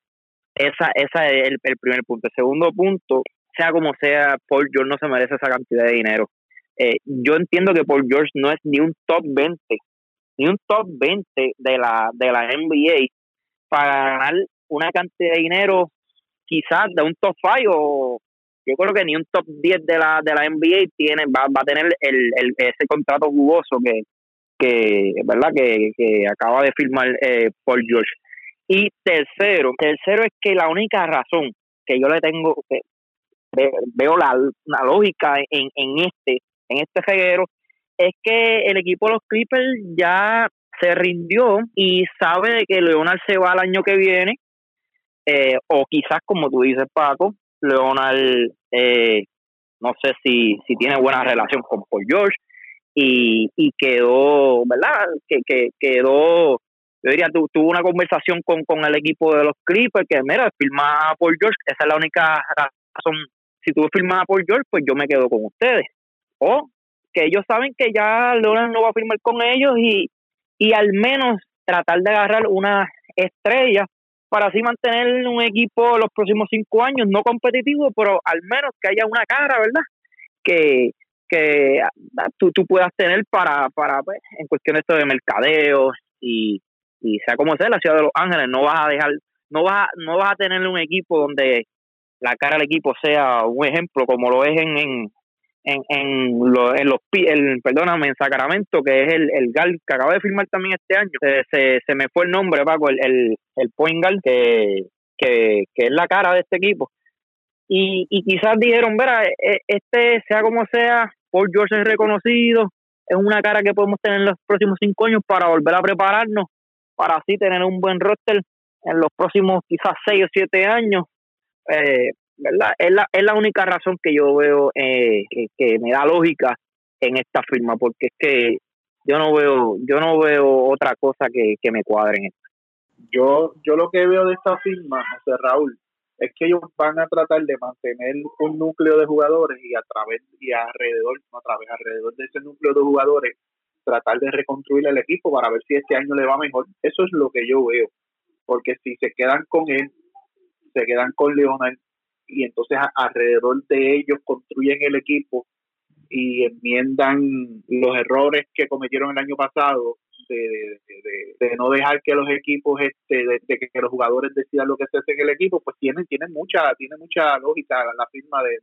esa, esa es el, el, primer punto. El segundo punto, sea como sea, Paul George no se merece esa cantidad de dinero. Eh, yo entiendo que Paul George no es ni un top 20, ni un top 20 de la, de la NBA para ganar una cantidad de dinero quizás de un top 5 o yo creo que ni un top 10 de la, de la NBA tiene, va, va a tener el, el, ese contrato jugoso que, que verdad que, que acaba de firmar eh, Paul George. Y tercero, tercero es que la única razón que yo le tengo, que veo la, la lógica en, en este en este reguero es que el equipo de los Clippers ya se rindió y sabe que Leonard se va el año que viene, eh, o quizás como tú dices Paco, Leonard eh, no sé si, si tiene buena relación con Paul George y, y quedó, ¿verdad? Que, que quedó, yo diría, tuvo una conversación con, con el equipo de los Clippers que, mira, firma a Paul George, esa es la única razón. Si tú firmas a Paul George, pues yo me quedo con ustedes o que ellos saben que ya Leonard no va a firmar con ellos y, y al menos tratar de agarrar una estrella para así mantener un equipo los próximos cinco años, no competitivo, pero al menos que haya una cara, ¿verdad? Que, que ah, tú, tú puedas tener para, para pues, en cuestiones de mercadeo y, y sea como sea la ciudad de Los Ángeles, no vas a dejar, no vas, no vas a tener un equipo donde la cara del equipo sea un ejemplo como lo es en, en, en, en los el, perdóname, en Sacramento, que es el, el GAL que acaba de firmar también este año. Se, se, me fue el nombre, Paco, el, el, el point GAL que, que, que es la cara de este equipo. Y, y quizás dijeron, verá, e, este sea como sea, Paul George es reconocido, es una cara que podemos tener en los próximos cinco años para volver a prepararnos, para así tener un buen roster en los próximos quizás seis o siete años. Eh, ¿verdad? Es la, es la única razón que yo veo eh, que, me da lógica en esta firma, porque es que yo no veo yo no veo otra cosa que, me cuadre en esto. Yo, yo lo que veo de esta firma, José Raúl, es que ellos van a tratar de mantener un núcleo de jugadores y a través y alrededor, no a través, alrededor de ese núcleo de jugadores, tratar de reconstruir el equipo para ver si este año le va mejor. Eso es lo que yo veo. Porque si se quedan con él, se quedan con Leonard, y entonces alrededor de ellos construyen el equipo y enmiendan los errores que cometieron el año pasado de, de, no dejar que los equipos este de, que, los jugadores decidan lo que se hace en el equipo pues tienen tienen mucha tiene mucha lógica la firma de,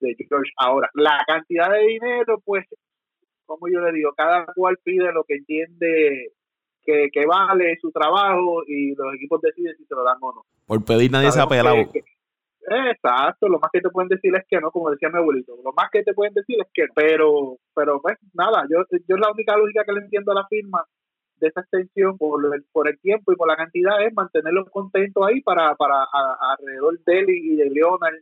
de, George. Ahora la cantidad de dinero pues como yo le digo cada cual pide lo que entiende que, que vale su trabajo y los equipos deciden si se lo dan o no. Por pedir nadie se ha pelado Exacto, lo más que te pueden decir es que no, como decía mi abuelito, lo más que te pueden decir es que pero, pero pues nada, yo, yo la única lógica que le entiendo a la firma de esa extensión por el, por el tiempo y por la cantidad es mantenerlos contentos ahí para, para alrededor de él y de Leonard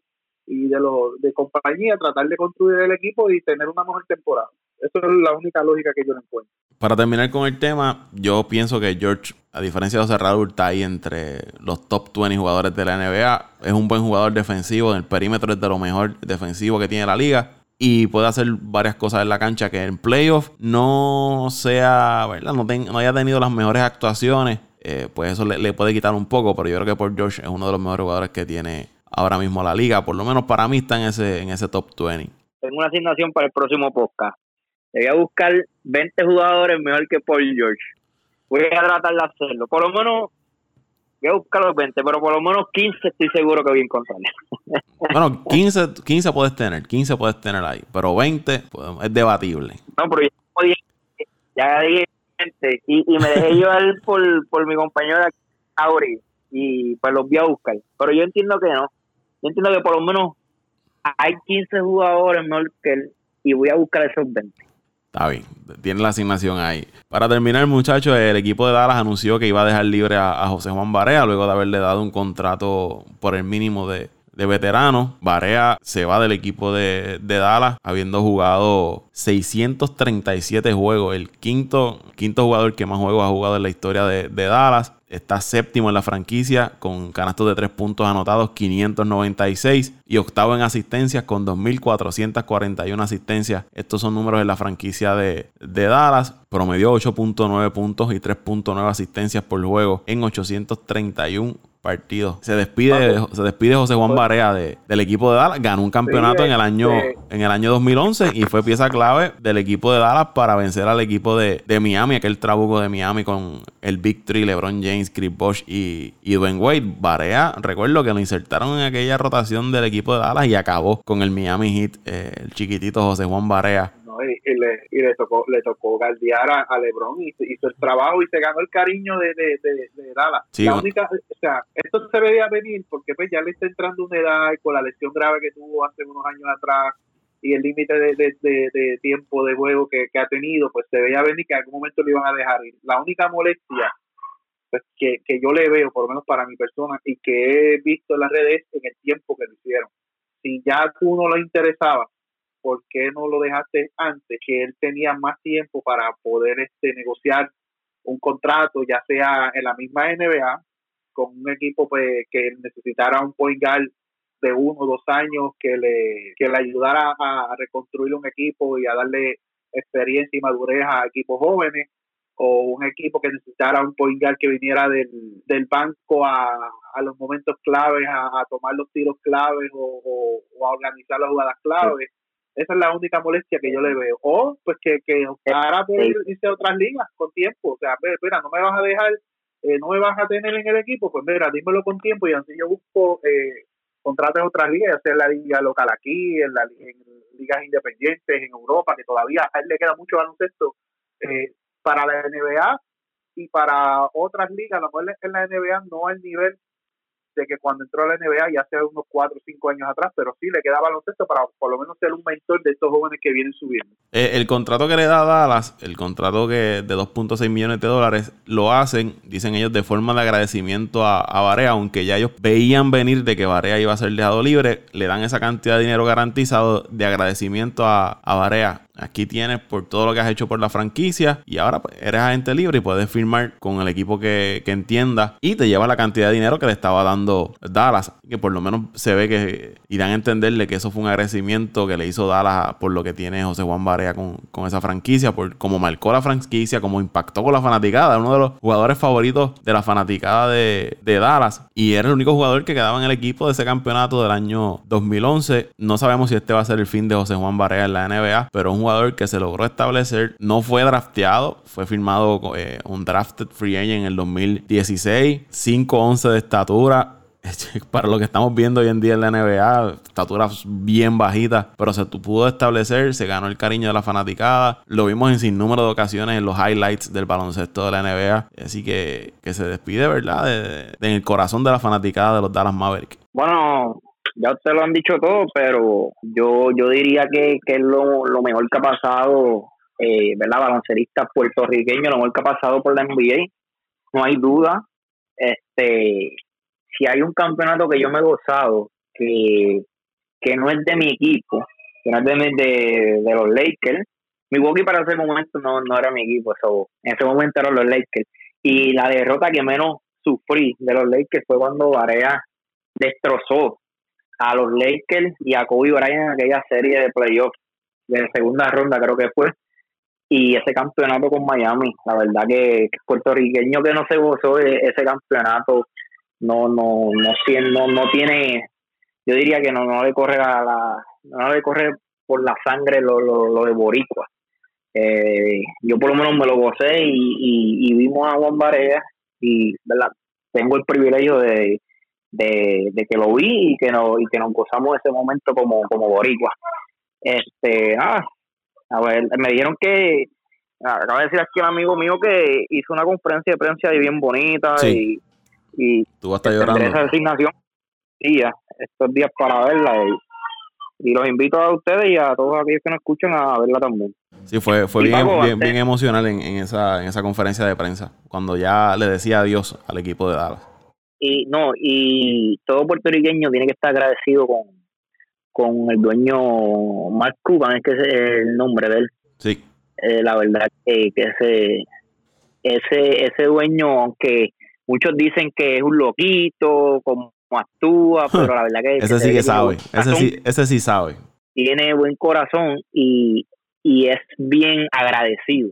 y de los de compañía tratar de construir el equipo y tener una mejor temporada. Eso es la única lógica que yo le encuentro. Para terminar con el tema, yo pienso que George, a diferencia de Raúl, está ahí entre los top 20 jugadores de la NBA. Es un buen jugador defensivo, en el perímetro es de lo mejor defensivo que tiene la liga. Y puede hacer varias cosas en la cancha que en playoff no sea, ¿verdad? No, no haya tenido las mejores actuaciones. Eh, pues eso le, puede quitar un poco, pero yo creo que por George es uno de los mejores jugadores que tiene ahora mismo la liga. Por lo menos para mí está en ese, en ese top 20. Tengo una asignación para el próximo podcast voy a buscar 20 jugadores mejor que Paul George. Voy a tratar de hacerlo. Por lo menos, voy a buscar los 20, pero por lo menos 15 estoy seguro que voy a encontrar. [LAUGHS] bueno, 15, 15 puedes tener, 15 puedes tener ahí, pero 20 pues, es debatible. No, pero ya, dije 20 y, y me dejé llevar por, por mi compañero Auri y pues los voy a buscar. Pero yo entiendo que no. Yo entiendo que por lo menos hay 15 jugadores mejor que él y voy a buscar esos 20. Está bien, tiene la asignación ahí. Para terminar, muchachos, el equipo de Dallas anunció que iba a dejar libre a, José Juan Barea luego de haberle dado un contrato por el mínimo de, de veterano. Barea se va del equipo de, Dallas habiendo jugado 637 juegos. El quinto, quinto jugador que más juegos ha jugado en la historia de, de Dallas. Está séptimo en la franquicia con canastos de tres puntos anotados, 596. Y octavo en asistencias con 2.441 asistencias. Estos son números de la franquicia de, de Dallas. Promedió 8.9 puntos y 3.9 asistencias por juego en 831 partido. Se despide, se despide José Juan Barea de, del equipo de Dallas. Ganó un campeonato en el año en el año 2011 y fue pieza clave del equipo de Dallas para vencer al equipo de, Miami, aquel trabuco de Miami con el Big Three, LeBron James, Chris Bosh y, y Dwayne Wade. Barea, recuerdo que lo insertaron en aquella rotación del equipo de Dallas y acabó con el Miami Heat, eh, el chiquitito José Juan Barea y, le, y le tocó le tocó galdear a, LeBron y hizo el trabajo y se ganó el cariño de, de, de, Dallas. la única, o sea, esto se veía venir porque pues ya le está entrando una edad y con la lesión grave que tuvo hace unos años atrás y el límite de, tiempo de juego que, ha tenido, pues se veía venir que en algún momento le iban a dejar ir. La única molestia pues, que, que yo le veo, por lo menos para mi persona, y que he visto en las redes en el tiempo que lo hicieron. Si ya tú no lo interesaba, ¿por qué no lo dejaste antes? Que él tenía más tiempo para poder este, negociar un contrato, ya sea en la misma NBA, con un equipo pues, que necesitara un point guard de uno o dos años que le, que le ayudara a, reconstruir un equipo y a darle experiencia y madurez a equipos jóvenes, o un equipo que necesitara un point guard que viniera del, del banco a, a los momentos claves, a, tomar los tiros claves o, o, a organizar las jugadas claves. Esa es la única molestia que yo le veo. O pues que, que optara por irse a otras ligas con tiempo. O sea, mira, no me vas a dejar, eh, no me vas a tener en el equipo, pues mira, dímelo con tiempo y así yo busco eh, contratos en otras ligas, ya sea en la liga local aquí, en, la, en ligas independientes, en Europa, que todavía a él le queda mucho baloncesto eh, para la NBA y para otras ligas, a lo mejor en la NBA no al nivel de que cuando entró a la NBA, ya hace unos 4 o 5 años atrás, pero sí le queda baloncesto para por lo menos ser un mentor de estos jóvenes que vienen subiendo. Eh, el contrato que le da Dallas, el contrato que de 2.6 millones de dólares, lo hacen, dicen ellos, de forma de agradecimiento a, a Barea, aunque ya ellos veían venir de que Barea iba a ser dejado libre, le dan esa cantidad de dinero garantizado de agradecimiento a, a Barea Aquí tienes por todo lo que has hecho por la franquicia y ahora pues, eres agente libre y puedes firmar con el equipo que, que entienda y te lleva la cantidad de dinero que le estaba dando Dallas. Que por lo menos se ve que irán a entenderle que eso fue un agradecimiento que le hizo Dallas por lo que tiene José Juan Barea con, con esa franquicia, por cómo marcó la franquicia, cómo impactó con la fanaticada. Uno de los jugadores favoritos de la fanaticada de, de Dallas y era el único jugador que quedaba en el equipo de ese campeonato del año 2011. No sabemos si este va a ser el fin de José Juan Barea en la NBA, pero un jugador que se logró establecer. No fue drafteado, fue firmado eh, un drafted free agent en el 2016. 5'11 de estatura. [LAUGHS] Para lo que estamos viendo hoy en día en la NBA, estatura bien bajita, pero se pudo establecer, se ganó el cariño de la fanaticada. Lo vimos en sin número de ocasiones en los highlights del baloncesto de la NBA. Así que, que se despide, ¿verdad? De, en el corazón de la fanaticada de los Dallas Mavericks. Bueno, ya ustedes lo han dicho todo, pero yo yo diría que, que es lo, lo mejor que ha pasado, eh, ¿verdad? Balonceristas puertorriqueños, lo mejor que ha pasado por la NBA, no hay duda. Este, si hay un campeonato que yo me he gozado, que, que no es de mi equipo, que no es de, de, los Lakers, Milwaukee para ese momento no, no era mi equipo, eso, en ese momento eran los Lakers. Y la derrota que menos sufrí de los Lakers fue cuando Varea destrozó a los Lakers y a Kobe Bryant en aquella serie de playoffs de segunda ronda creo que fue y ese campeonato con Miami la verdad que, puertorriqueño que no se gozó ese campeonato no no no no, tiene yo diría que no, no le corre la no le corre por la sangre lo, lo, de boricua eh, yo por lo menos me lo gocé y, y, vimos a Juan Barea y ¿verdad? tengo el privilegio de de, que lo vi y que, no, y que nos gozamos ese momento como, como boricua. Este, ah, a ver, me dijeron que, acaba de decir aquí un amigo mío que hizo una conferencia de prensa bien bonita y, y tú vas a estar llorando. esa designación ya, estos días para verla y, los invito a ustedes y a todos aquellos que nos escuchan a verla también. Sí, fue, fue bien, bien, bien, emocional en, en, esa, en esa conferencia de prensa, cuando ya le decía adiós al equipo de Dallas y no y todo puertorriqueño tiene que estar agradecido con, con el dueño Mark Cuban es que es el nombre de él. Sí. Eh, la verdad que, que ese ese ese dueño aunque muchos dicen que es un loquito como actúa [LAUGHS] pero la verdad que ese sí que sabe ese sí ese sí sabe. tiene buen corazón y, y es bien agradecido.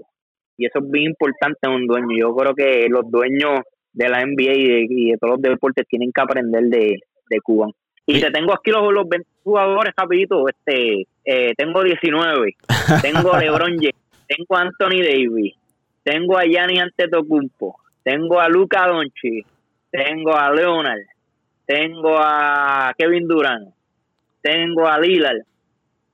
Y eso es bien importante en un dueño. Yo creo que los dueños de la NBA y de, todos los deportes tienen que aprender de, de Cuba. Y te tengo aquí los, los 20 jugadores rapidito, este, eh, tengo 19, tengo a LeBron James, [LAUGHS] tengo a Anthony Davis, tengo a Gianni Antetokounmpo, tengo a Luca Doncic, tengo a Leonard, tengo a Kevin Durant, tengo a Lillard,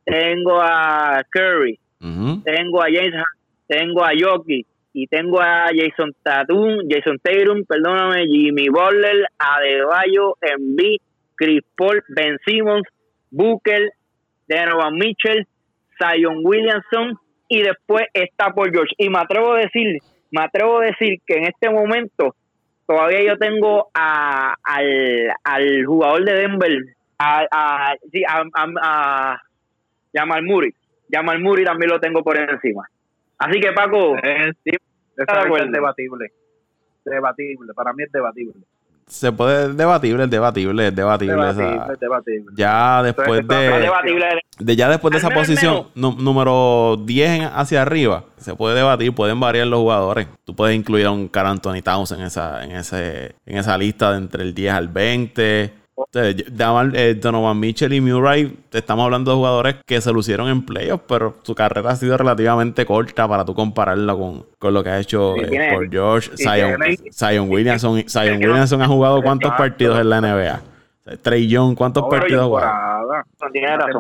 tengo a Curry, tengo a James, tengo a Jokic, y tengo a Jason Tatum, Jason Tatum, perdóname, Jimmy Butler, Adebayo, Embiid, Chris Paul, Ben Simmons, Booker, Donovan Mitchell, Zion Williamson y después está por George. Y me atrevo a decir, me atrevo a decir que en este momento todavía yo tengo a, al, al jugador de Denver, a, a, a, a, Jamal Murray. Jamal Murray también lo tengo por encima. Así que Paco, eh, es debatible. Debatible, para mí es debatible. Se puede debatible, es debatible, es debatible. Debatible, debatible. Ya después de, de, ya después de esa posición número 10 hacia arriba, se puede debatir, pueden variar los jugadores. Tú puedes incluir a un Carl Anthony Towns en esa, en ese, en esa lista de entre el 10 al 20. Eh, Donovan Mitchell y Murray, estamos hablando de jugadores que se lucieron en playoffs, pero su carrera ha sido relativamente corta para tú compararla con, con lo que ha hecho eh, por George. Zion, Williamson, Zion Williamson ha jugado cuántos partidos en la NBA. Trey Young, ¿cuántos No, partidos ha jugado? temporada, No tiene una razón.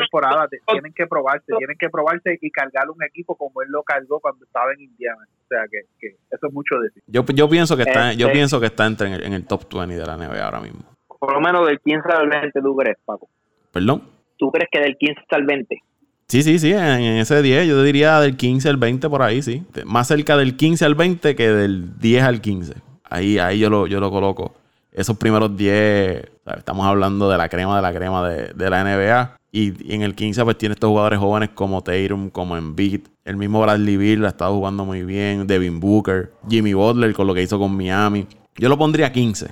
temporada, tienen que probarse, tienen que probarse y cargar un equipo como él lo cargó cuando estaba en Indiana. O sea que, que eso es mucho decir. Yo, yo pienso que está, yo Este- pienso que está entre en el, en el top 20 de la NBA ahora mismo. Por lo menos del 15 al 20, ¿tú crees, Paco? Perdón. ¿Tú crees que del 15 al 20? Sí, sí, sí, en, ese 10, yo diría del 15 al 20 por ahí, sí. Más cerca del 15 al 20 que del 10 al 15. Ahí, ahí yo lo, yo lo coloco. Esos primeros 10, ¿sabes? estamos hablando de la crema de la crema de, de la NBA. Y, y en el 15 pues tiene estos jugadores jóvenes como Tatum, como Embiid. El mismo Bradley Beal ha estado jugando muy bien. Devin Booker, Jimmy Butler con lo que hizo con Miami. Yo lo pondría 15.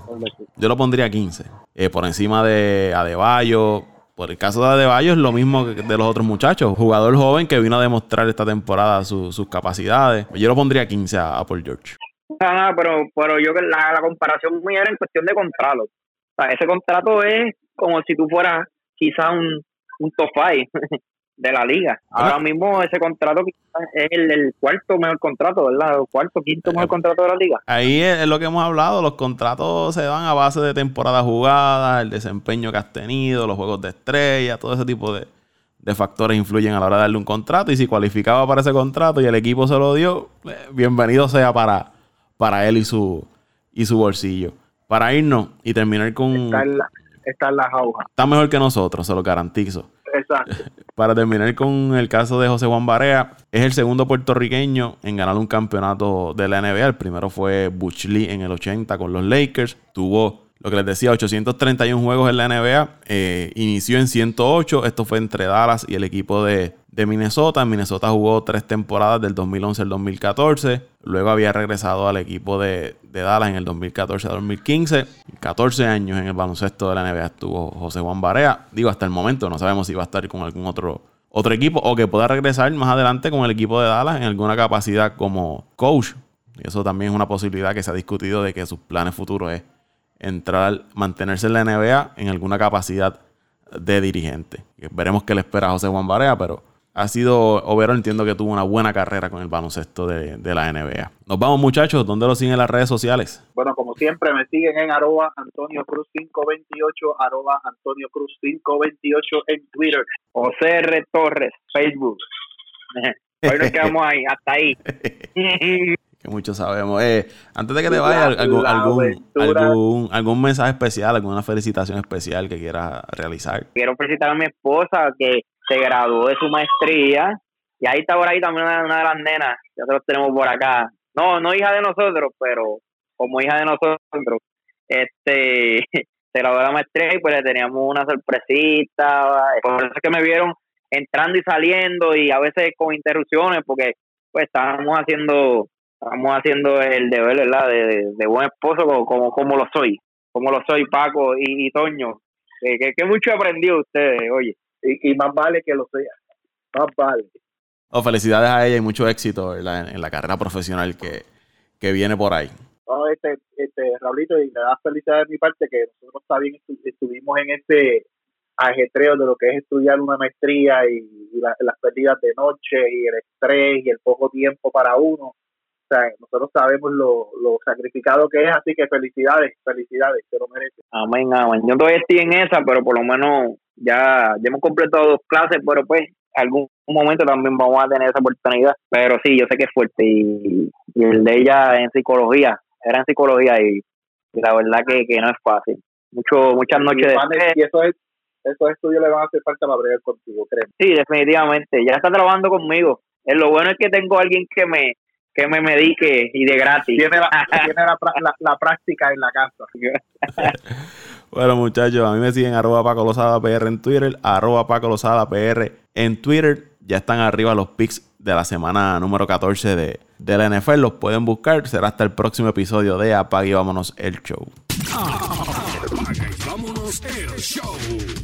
Yo lo pondría 15. Eh, por encima de Adebayo. Por el caso de Adebayo es lo mismo que de los otros muchachos. Jugador joven que vino a demostrar esta temporada su- sus capacidades. Yo lo pondría 15 a, Paul George. Ah, pero, pero yo que la, la comparación mía era en cuestión de contrato. O sea, ese contrato es como si tú fueras quizás un, un top five [LAUGHS] de la liga. Ahora mismo ese contrato es el, el cuarto mejor contrato, ¿verdad? El cuarto, quinto mejor contrato de la liga. Ahí es, lo que hemos hablado. Los contratos se dan a base de temporada jugada, el desempeño que has tenido, los juegos de estrella, todo ese tipo de, de factores influyen a la hora de darle un contrato. Y si cualificaba para ese contrato y el equipo se lo dio, eh, bienvenido sea para, para él y su, y su bolsillo. Para irnos y terminar con... Está en, la- está en las jaujas. Está mejor que nosotros, se lo garantizo. Exacto. Para terminar con el caso de José Juan Barea, es el segundo puertorriqueño en ganar un campeonato de la NBA. El primero fue Butch Lee en el 80 con los Lakers. Tuvo, lo que les decía, 831 juegos en la NBA. Eh, inició en 108. Esto fue entre Dallas y el equipo de, de Minnesota. En Minnesota jugó tres temporadas del 2011 al 2014. Luego había regresado al equipo de, de Dallas en el 2014 al 2015. 14 años en el baloncesto de la NBA estuvo José Juan Barea. Digo, hasta el momento no sabemos si va a estar con algún otro, otro equipo o que pueda regresar más adelante con el equipo de Dallas en alguna capacidad como coach. Eso también es una posibilidad que se ha discutido de que sus planes futuros es entrar, mantenerse en la NBA en alguna capacidad de dirigente. Veremos qué le espera a José Juan Barea, pero ha sido, Overo entiendo que tuvo una buena carrera con el baloncesto de, de la NBA. Nos vamos muchachos, ¿dónde lo siguen en las redes sociales? Bueno, como siempre, me siguen en arroba Antonio Cruz 528, arroba Antonio Cruz 528 en Twitter. José R. Torres, Facebook. [LAUGHS] Hoy nos quedamos ahí, hasta ahí. [LAUGHS] Que muchos sabemos. Eh, antes de que te vayas, algún, algún, algún, algún mensaje especial, alguna felicitación especial que quieras realizar. Quiero felicitar a mi esposa que se graduó de su maestría. Y ahí está por ahí también una, una de las nenas que nosotros tenemos por acá. No, no hija de nosotros, pero como hija de nosotros. Este, [LAUGHS] se graduó de la maestría y pues le teníamos una sorpresita. Por eso es que me vieron entrando y saliendo y a veces con interrupciones porque pues estábamos haciendo estábamos haciendo el deber verdad de, buen esposo como, como como lo soy como lo soy Paco y, Toño que, que, que mucho de ustedes oye Y, y más vale que lo sea. Más vale. Oh, felicidades a ella y mucho éxito en, en la carrera profesional que, que viene por ahí. No, este, este, Raulito, y me da felicidad de mi parte que nosotros también estu- estuvimos en este ajetreo de lo que es estudiar una maestría y, y la- las pérdidas de noche y el estrés y el poco tiempo para uno. O sea, nosotros sabemos lo, lo sacrificado que es, así que felicidades, felicidades, te lo mereces. amén amén yo todavía estoy en esa pero por lo menos ya ya hemos completado dos clases pero pues algún momento también vamos a tener esa oportunidad pero sí yo sé que es fuerte y, y el de ella en psicología era en psicología y, y la verdad que, que no es fácil mucho muchas noches de Y, eso es, esos estudios le van a hacer falta para bregar contigo, créeme. Sí, definitivamente. Ya está trabajando conmigo. Eh, Lo bueno es que tengo alguien que me que me medique y de gratis. Tiene la, [LAUGHS] tiene la- la práctica en la casa. [LAUGHS] Bueno, muchachos, a mí me siguen arroba Paco Lozada PR en Twitter, arroba Paco Lozada PR en Twitter. Ya están arriba los picks de la semana número 14 de, de la NFL. Los pueden buscar. Será hasta el próximo episodio de Apague y Vámonos el Show. Apaga y vámonos el show.